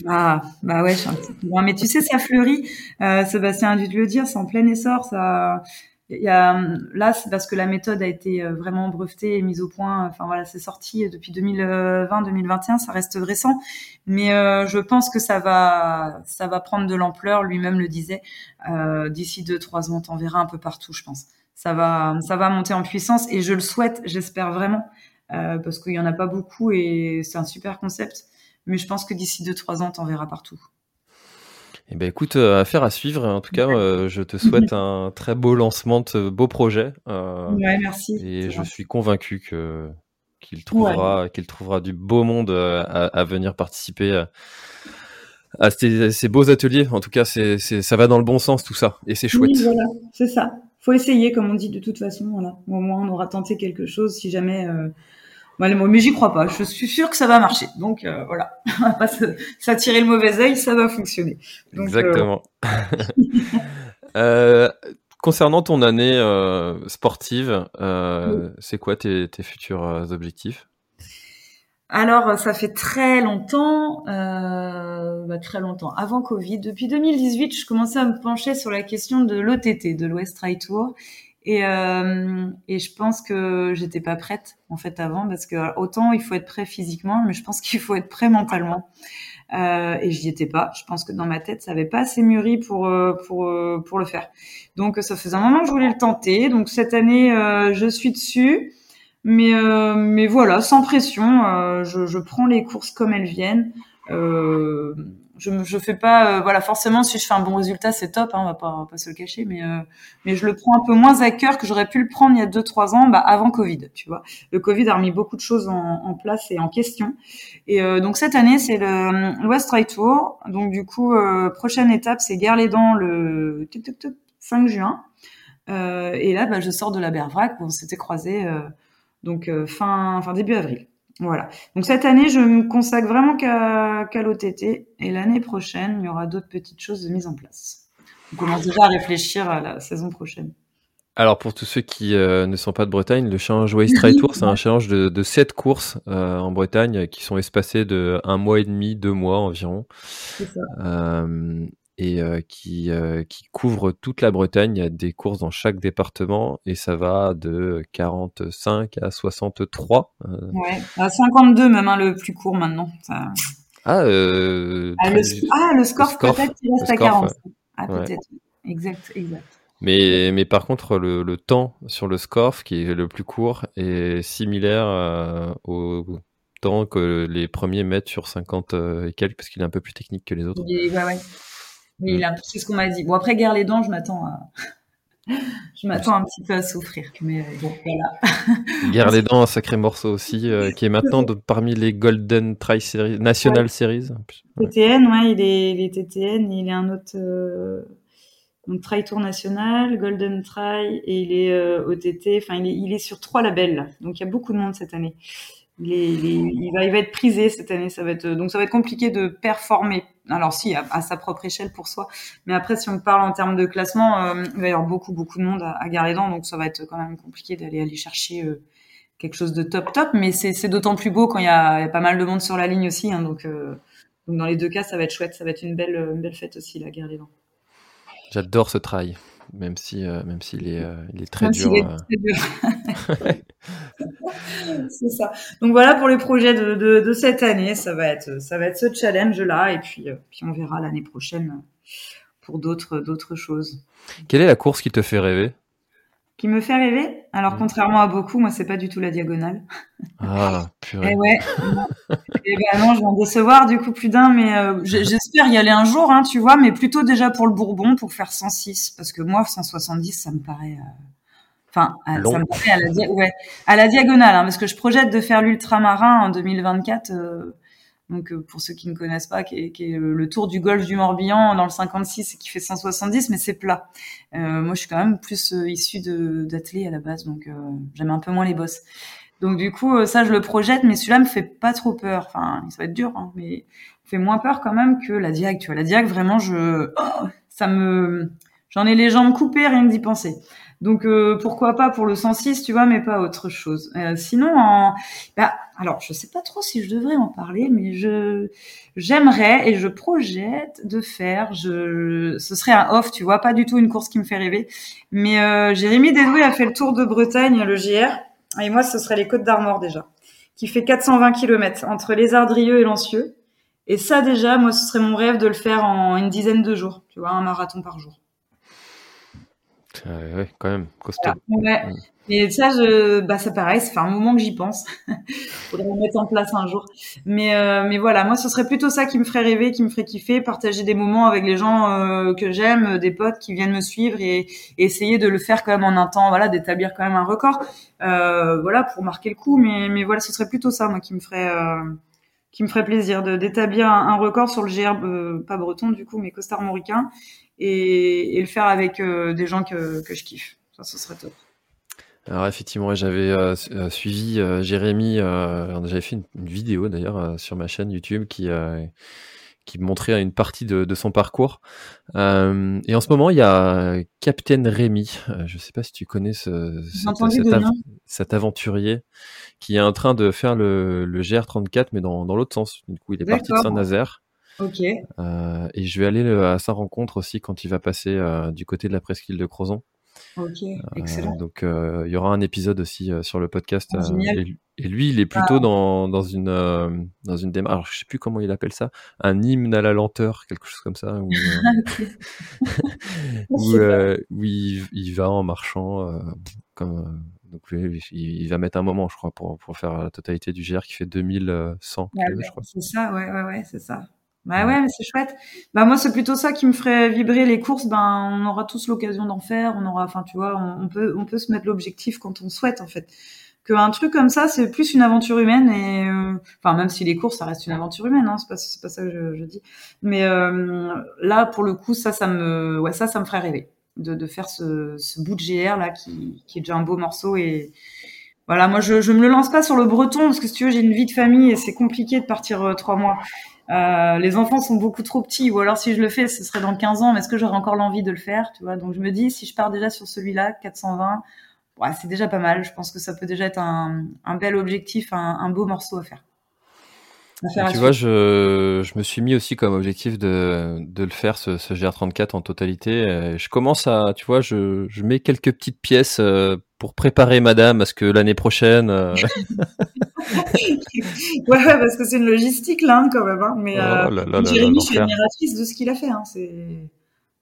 Ah, bah ouais, je suis un petit peu loin. Mais tu sais, ça fleurit. Euh, Sébastien a dû te le dire, c'est en plein essor. Ça, y a, là, c'est parce que la méthode a été euh, vraiment brevetée et mise au point. Enfin voilà, c'est sorti depuis 2020-2021. Ça reste récent, mais euh, je pense que ça va, ça va prendre de l'ampleur. Lui-même le disait. Euh, D'ici deux, trois ans, on verra un peu partout, je pense. Ça va, ça va monter en puissance et je le souhaite. J'espère vraiment euh, parce qu'il y en a pas beaucoup et c'est un super concept. Mais je pense que d'ici deux, trois ans, t'en verras partout. Eh ben écoute, euh, affaire à suivre. En tout cas, euh, je te souhaite [LAUGHS] un très beau lancement de beau projet. Euh, ouais, merci. Et je suis convaincu que qu'il trouvera, qu'il trouvera du beau monde à, à venir participer à, ces, ces, beaux ateliers. En tout cas, c'est, ça va dans le bon sens tout ça, et c'est chouette. Oui, voilà, c'est ça. Faut essayer, comme on dit de toute façon. Voilà. Au moins, on aura tenté quelque chose. Si jamais mais j'y crois pas. Je suis sûre que ça va marcher. Donc euh, voilà, [LAUGHS] on va pas s'attirer le mauvais œil, ça va fonctionner. Exactement. Euh, [LAUGHS] euh, concernant ton année sportive, c'est quoi tes, futurs objectifs? Alors, ça fait très longtemps, bah, très longtemps, avant Covid. Depuis 2018, je commençais à me pencher sur la question de l'OTT, de l'Ouest Trail Tour. Et, euh, et je pense que j'étais pas prête en fait avant parce que autant il faut être prêt physiquement, mais je pense qu'il faut être prêt mentalement. Euh, et j'y étais pas. Je pense que dans ma tête, ça avait pas assez mûri pour euh, pour euh, pour le faire. Donc ça faisait un moment que je voulais le tenter. Donc cette année, euh, je suis dessus, mais mais voilà, sans pression. je, je prends les courses comme elles viennent. Euh, je je fais pas euh, voilà forcément si je fais un bon résultat c'est top hein, on va pas pas se le cacher mais euh, mais je le prends un peu moins à cœur que j'aurais pu le prendre il y a deux trois ans bah, avant Covid tu vois. Le Covid a remis beaucoup de choses en, en place et en question. Et euh, donc cette année c'est le West Trail Tour. Donc du coup prochaine étape c'est Guerre les Dents le 5 juin. Et là bah, je sors de la Bervrac. Où on s'était croisé donc fin fin début avril voilà. Donc cette année, je me consacre vraiment qu'à l'OTT et l'année prochaine, il y aura d'autres petites choses mises en place. On commence déjà à réfléchir à la saison prochaine. Alors pour tous ceux qui euh, ne sont pas de Bretagne, le Challenge Waste Trail Tour, c'est un [LAUGHS] challenge de, de 7 courses euh, en Bretagne qui sont espacées de un mois et demi, deux mois environ. C'est ça. Euh, et qui, qui couvre toute la Bretagne. Il y a des courses dans chaque département et ça va de 45 à 63. Euh. Ouais, à 52 même, hein, le plus court maintenant. Ça... Ah, euh, ah, le, ah, le score, peut-être il reste à 40. Ah, peut-être. Exact, exact. Mais, mais par contre, le, le, temps sur le score, qui est le plus court, est similaire au temps que les premiers mettent sur 50 et quelques, parce qu'il est un peu plus technique que les autres. ouais, ouais. Oui, mm. c'est ce qu'on m'a dit. Bon, après, guerre les dents, je m'attends à. [LAUGHS] je m'attends un petit peu à souffrir, mais bon, voilà. [LAUGHS] Guerre les dents, un sacré morceau aussi, euh, qui est maintenant parmi les Golden Try Series, National Series. TTN, ouais, il est, il TTN, il est un autre euh, donc Try Tour National, Golden Try, et il est euh, OTT, enfin, il est, il est sur trois labels, donc il y a beaucoup de monde cette année. Il, est, il, va, il va être prisé cette année, ça va être, donc ça va être compliqué de performer alors si à, sa propre échelle pour soi, mais après si on parle en termes de classement, euh, il va y avoir beaucoup beaucoup de monde à, à Garédan, donc ça va être quand même compliqué d'aller aller chercher euh, quelque chose de top top, mais c'est d'autant plus beau quand il y, a, pas mal de monde sur la ligne aussi, hein, donc, euh, donc dans les deux cas ça va être chouette, ça va être une belle belle fête aussi la Garédan. J'adore ce trail même si euh, même s'il est euh, il est très dur. Euh. [LAUGHS] c'est ça. Donc voilà pour les projets de, de, de, cette année, ça va être ça va être ce challenge là et puis puis on verra l'année prochaine pour d'autres d'autres choses. Quelle est la course qui te fait rêver? Qui me fait rêver. Alors, mm. contrairement à beaucoup, moi, c'est pas du tout la diagonale. Ah, [LAUGHS] purée. Et ouais. et ben non, je vais en décevoir du coup plus d'un, mais euh, j'espère y aller un jour, hein, tu vois, mais plutôt déjà pour le Bourbon, pour faire 106, parce que moi, 170, ça me paraît. Euh, enfin, ça me paraît à la, ouais, à la diagonale, hein, parce que je projette de faire l'ultramarin en 2024. Donc euh, pour ceux qui ne connaissent pas, qui est, le tour du golfe du Morbihan dans le 56 et qui fait 170, mais c'est plat. Euh, moi, je suis quand même plus euh, issu d'athlètes à la base, donc j'aime un peu moins les bosses. Donc du coup, ça, je le projette, mais celui-là me fait pas trop peur. Enfin, ça va être dur, hein, mais il fait moins peur quand même que la Diag. Tu vois, la Diag, vraiment, je, oh, ça me, J'en ai les jambes coupées, rien d'y penser. Donc euh, pourquoi pas pour le 106, tu vois, mais pas autre chose. Euh, sinon, en... bah, alors je sais pas trop si je devrais en parler, mais je j'aimerais et je projette de faire. Ce serait un off, tu vois, pas du tout une course qui me fait rêver. Mais euh, Jérémy Dédoué a fait le tour de Bretagne, le JR, et moi ce serait les Côtes d'Armor déjà, qui fait 420 km entre les Ardrieux et Lancieux. Et ça déjà, moi ce serait mon rêve de le faire en une dizaine de jours, tu vois, un marathon par jour. Euh, ouais, quand même, costaud. Ouais. Et ça, je, bah, ça pareil, ça fait un moment que j'y pense. [LAUGHS] Faudrait le mettre en place un jour. Mais, euh, mais voilà, moi, ce serait plutôt ça qui me ferait rêver, qui me ferait kiffer, partager des moments avec les gens euh, que j'aime, des potes qui viennent me suivre et, essayer de le faire quand même en un temps, voilà, d'établir quand même un record, euh, voilà, pour marquer le coup. Mais, mais voilà, ce serait plutôt ça, moi, qui me ferait, euh, qui me ferait plaisir d'établir un, un, record sur le GR, euh, pas breton du coup, mais costar-mauricain et, et, le faire avec euh, des gens que, que je kiffe. Ça, ce serait top. Alors effectivement, j'avais euh, euh, suivi euh, Jérémy, euh, j'avais fait une, une vidéo d'ailleurs sur ma chaîne YouTube qui qui montrait une partie de, de son parcours. et en ce moment, il y a Captain Rémi. je ne sais pas si tu connais ce, cet, cet, av cet, aventurier qui est en train de faire le, le GR34, mais dans, dans l'autre sens. Du coup, il est parti de Saint-Nazaire. Ok. Euh, et je vais aller à sa rencontre aussi quand il va passer euh, du côté de la presqu'île de Crozon. Ok, excellent. Euh, donc il y aura un épisode aussi sur le podcast. Oh, et, et, lui, il est plutôt ah. dans, dans une dans une démarche. Alors je sais plus comment il appelle ça, un hymne à la lenteur, quelque chose comme ça, où, [LAUGHS] [LAUGHS] où, où il, il, va en marchant comme donc il, il, va mettre un moment, je crois, pour, pour faire la totalité du GR qui fait 2100 ouais, km, je crois. C'est ça, ouais, ouais, ouais, c'est ça. Bah ouais, mais c'est chouette. Bah moi, c'est plutôt ça qui me ferait vibrer les courses. Ben, on aura tous l'occasion d'en faire. On aura, enfin, tu vois, on, on, peut, on peut se mettre l'objectif quand on souhaite, en fait. Que un truc comme ça, c'est plus une aventure humaine et, euh, enfin, même si les courses, ça reste une aventure humaine, hein, c'est pas, c'est pas ça que je, je dis. Mais euh, là, pour le coup, ça, ça me, ouais, ça, ça me ferait rêver de, de faire ce, ce bout de GR là, qui, qui est déjà un beau morceau et voilà, moi je, je me le lance pas sur le breton parce que si tu veux j'ai une vie de famille et c'est compliqué de partir euh, trois mois. Euh, les enfants sont beaucoup trop petits, ou alors si je le fais, ce serait dans 15 ans, mais est-ce que j'aurais encore l'envie de le faire, tu vois? Donc je me dis, si je pars déjà sur celui-là, 420, ouais, c'est déjà pas mal. Je pense que ça peut déjà être un, un bel objectif, un, un, beau morceau à faire. tu vois, je, je, me suis mis aussi comme objectif de, de le faire, ce, ce GR34 en totalité. Je commence à, tu vois, je, je mets quelques petites pièces euh, pour préparer madame à ce que l'année prochaine. Euh... [LAUGHS] [LAUGHS] ouais, parce que c'est une logistique là, quand même. Hein. Mais euh, oh là là Jérémy, je suis admiratrice de ce qu'il a fait. Hein. C'est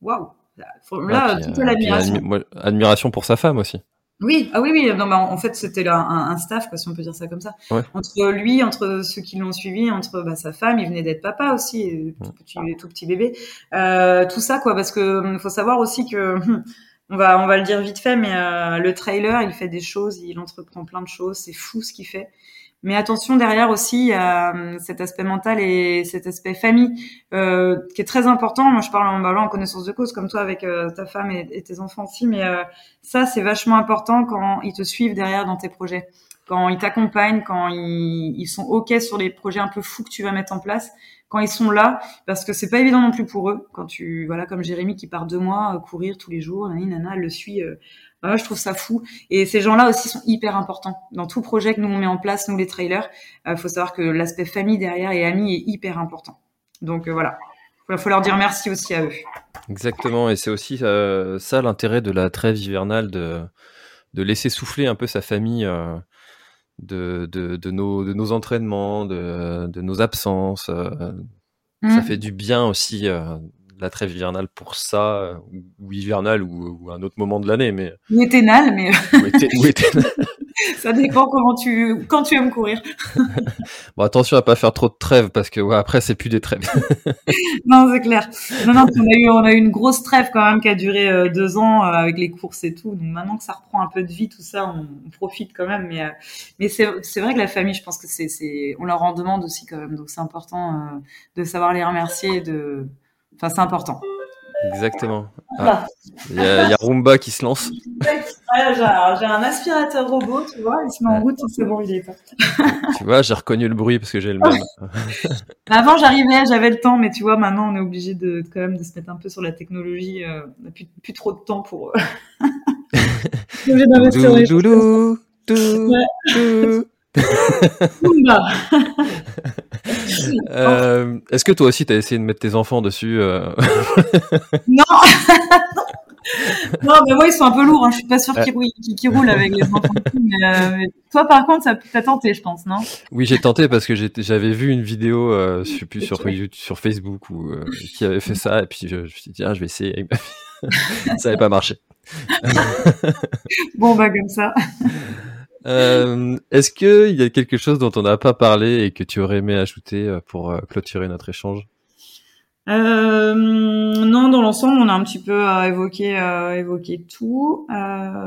waouh. Là, ouais, toute l'admiration. Admiration pour sa femme aussi. Oui, ah oui, oui. Non, bah, en fait, c'était un, un, staff, quoi, si on peut dire ça comme ça. Ouais. Entre lui, entre ceux qui l'ont suivi, entre bah, sa femme, il venait d'être papa aussi, tout petit, tout petit bébé. Euh, tout ça, quoi, parce que hum, faut savoir aussi que hum, on va, on va le dire vite fait, mais euh, le trailer, il fait des choses, il entreprend plein de choses, c'est fou ce qu'il fait. Mais attention, derrière aussi, euh, cet aspect mental et cet aspect famille euh, qui est très important. Moi, je parle en, bah, en connaissance de cause, comme toi avec euh, ta femme et, tes enfants aussi, mais ça, c'est vachement important quand ils te suivent derrière dans tes projets, quand ils t'accompagnent, quand ils sont OK sur les projets un peu fous que tu vas mettre en place quand ils sont là, parce que c'est pas évident non plus pour eux. Quand tu, voilà, comme Jérémy qui part deux mois euh, courir tous les jours, nani, nana, le suit. Euh, voilà, je trouve ça fou. Et ces gens-là aussi sont hyper importants dans tout projet que nous on met en place, nous les trailers. Il euh, faut savoir que l'aspect famille derrière et amis est hyper important. Donc voilà, il faut leur dire merci aussi à eux. Exactement, et c'est aussi ça l'intérêt de la trêve hivernale, de, de laisser souffler un peu sa famille de, de, de, nos, de nos entraînements, de, de nos absences. Euh, mmh. Ça fait du bien aussi euh, la trêve hivernale pour ça, ou hivernale, ou, ou un autre moment de l'année. Mais... Ou éténale, mais. ou, été, ou [LAUGHS] éténale. Ça dépend comment tu, quand tu aimes courir. [LAUGHS] bon, attention à pas faire trop de trêves parce que ouais, après c'est plus des trêves. [LAUGHS] non, c'est clair. Non, non, on a eu, on a eu une grosse trêve quand même qui a duré euh, deux ans euh, avec les courses et tout. Donc maintenant que ça reprend un peu de vie, tout ça, on, on profite quand même. Mais, euh, mais c'est, c'est vrai que la famille, je pense que c'est, c'est, on leur en demande aussi quand même. Donc c'est important de savoir les remercier. De, enfin, c'est important. Exactement. Ah, il y, a Roomba qui se lance. [LAUGHS] j'ai un aspirateur robot, tu vois, il se met en route, c'est bon, il est pas. [LAUGHS] tu vois, j'ai reconnu le bruit parce que j'ai le même. [LAUGHS] Avant, j'arrivais, j'avais le temps, mais tu vois, maintenant, on est obligé de, quand même de se mettre un peu sur la technologie. Euh, on n'a plus, plus, trop de temps pour. Euh... euh, Est-ce que toi aussi, tu as essayé de mettre tes enfants dessus euh [LAUGHS] Non [LAUGHS] Non, mais moi, ils sont un peu lourds. Hein. Je suis pas sûre qu'ils roulent avec les enfants. Euh, mais, toi, par contre, ça t'a tenté, je pense, non? Oui, j'ai tenté parce que j'avais vu une vidéo, euh, je sais plus, sur, sur Facebook où, qui avait fait ça. Et puis, je, me suis dit, ah, je vais essayer avec ma fille. [LAUGHS] ça n'avait pas marché. bon, bah, comme ça. Euh, Est-ce qu'il y a quelque chose dont on n'a pas parlé et que tu aurais aimé ajouter euh, pour euh, clôturer notre échange? Euh, Non, dans l'ensemble, on a un petit peu évoqué, évoqué tout. non,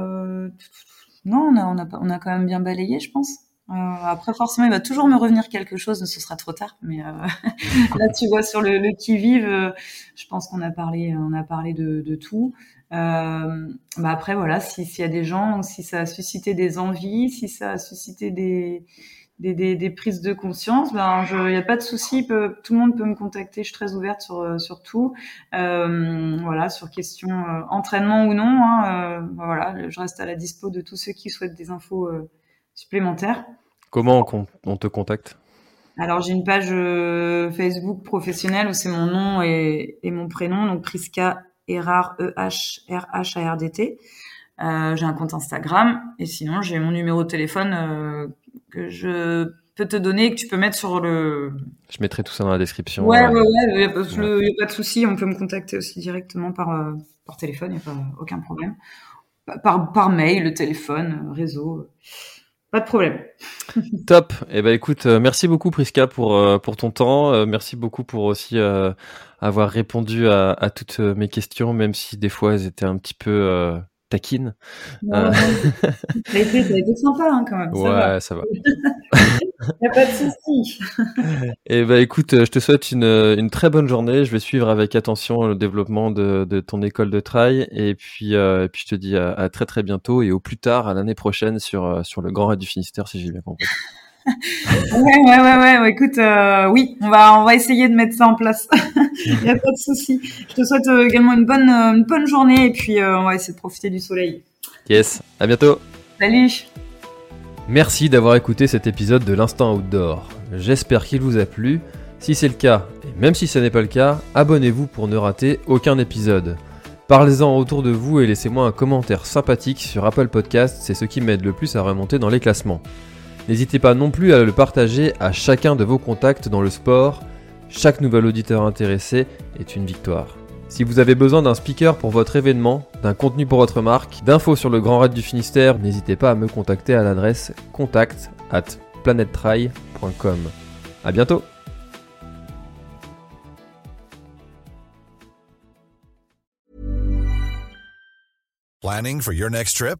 on a, quand même bien balayé, je pense. après, forcément, il va toujours me revenir quelque chose, ce sera trop tard. Mais [LAUGHS] là, tu vois, sur le, le qui vive, je pense qu'on a parlé, on a parlé de tout. Euh, bah après voilà, s'il y a des gens, si ça a suscité des envies, si ça a suscité des des, des, des prises de conscience, ben il n'y a pas de souci, tout le monde peut me contacter, je suis très ouverte sur euh, sur tout, euh, voilà, sur question euh, entraînement ou non, hein, euh, voilà, je reste à la dispo de tous ceux qui souhaitent des infos supplémentaires. Comment on, on te contacte? Alors j'ai une page Facebook professionnelle où c'est mon nom et, et, mon prénom, donc Priska Erard, E-H-R-H-A-R-D-T. Euh, j'ai un compte Instagram et sinon j'ai mon numéro de téléphone euh, que je peux te donner et que tu peux mettre sur le. Je mettrai tout ça dans la description. Ouais, ouais, ouais, il n'y a, pas de souci. On peut me contacter aussi directement par, euh, par téléphone, il n'y a pas aucun problème. Par, par mail, le téléphone, réseau. Pas de problème. [LAUGHS] Top. Eh ben écoute, euh, merci beaucoup Priska pour euh, pour ton temps. Euh, merci beaucoup pour aussi avoir répondu à, à, toutes mes questions, même si des fois elles étaient un petit peu taquines. ça, a été, sympa hein, quand même. Ouais, ça va. [LAUGHS] a pas de souci. Et bah écoute, je te souhaite une, une, très bonne journée. Je vais suivre avec attention le développement de, de ton école de trail. Et puis, euh, et puis je te dis à, très très bientôt et au plus tard à l'année prochaine sur, euh, sur le Grand Raid du Finistère, si j'ai bien compris. [LAUGHS] ouais, ouais, ouais, ouais. Écoute, euh, oui, on va, on va essayer de mettre ça en place. [LAUGHS] Il n'y a pas de souci. Je te souhaite également une bonne, une bonne journée et puis on va essayer de profiter du soleil. Yes, à bientôt. Salut. Merci d'avoir écouté cet épisode de l'Instant Outdoor. J'espère qu'il vous a plu. Si c'est le cas, et même si ce n'est pas le cas, abonnez-vous pour ne rater aucun épisode. Parlez-en autour de vous et laissez-moi un commentaire sympathique sur Apple Podcast, c'est ce qui m'aide le plus à remonter dans les classements. N'hésitez pas non plus à le partager à chacun de vos contacts dans le sport. Chaque nouvel auditeur intéressé est une victoire. Si vous avez besoin d'un speaker pour votre événement, d'un contenu pour votre marque, d'infos sur le Grand Raid du Finistère, n'hésitez pas à me contacter à l'adresse contact at planettry.com. A bientôt Planning for your next trip?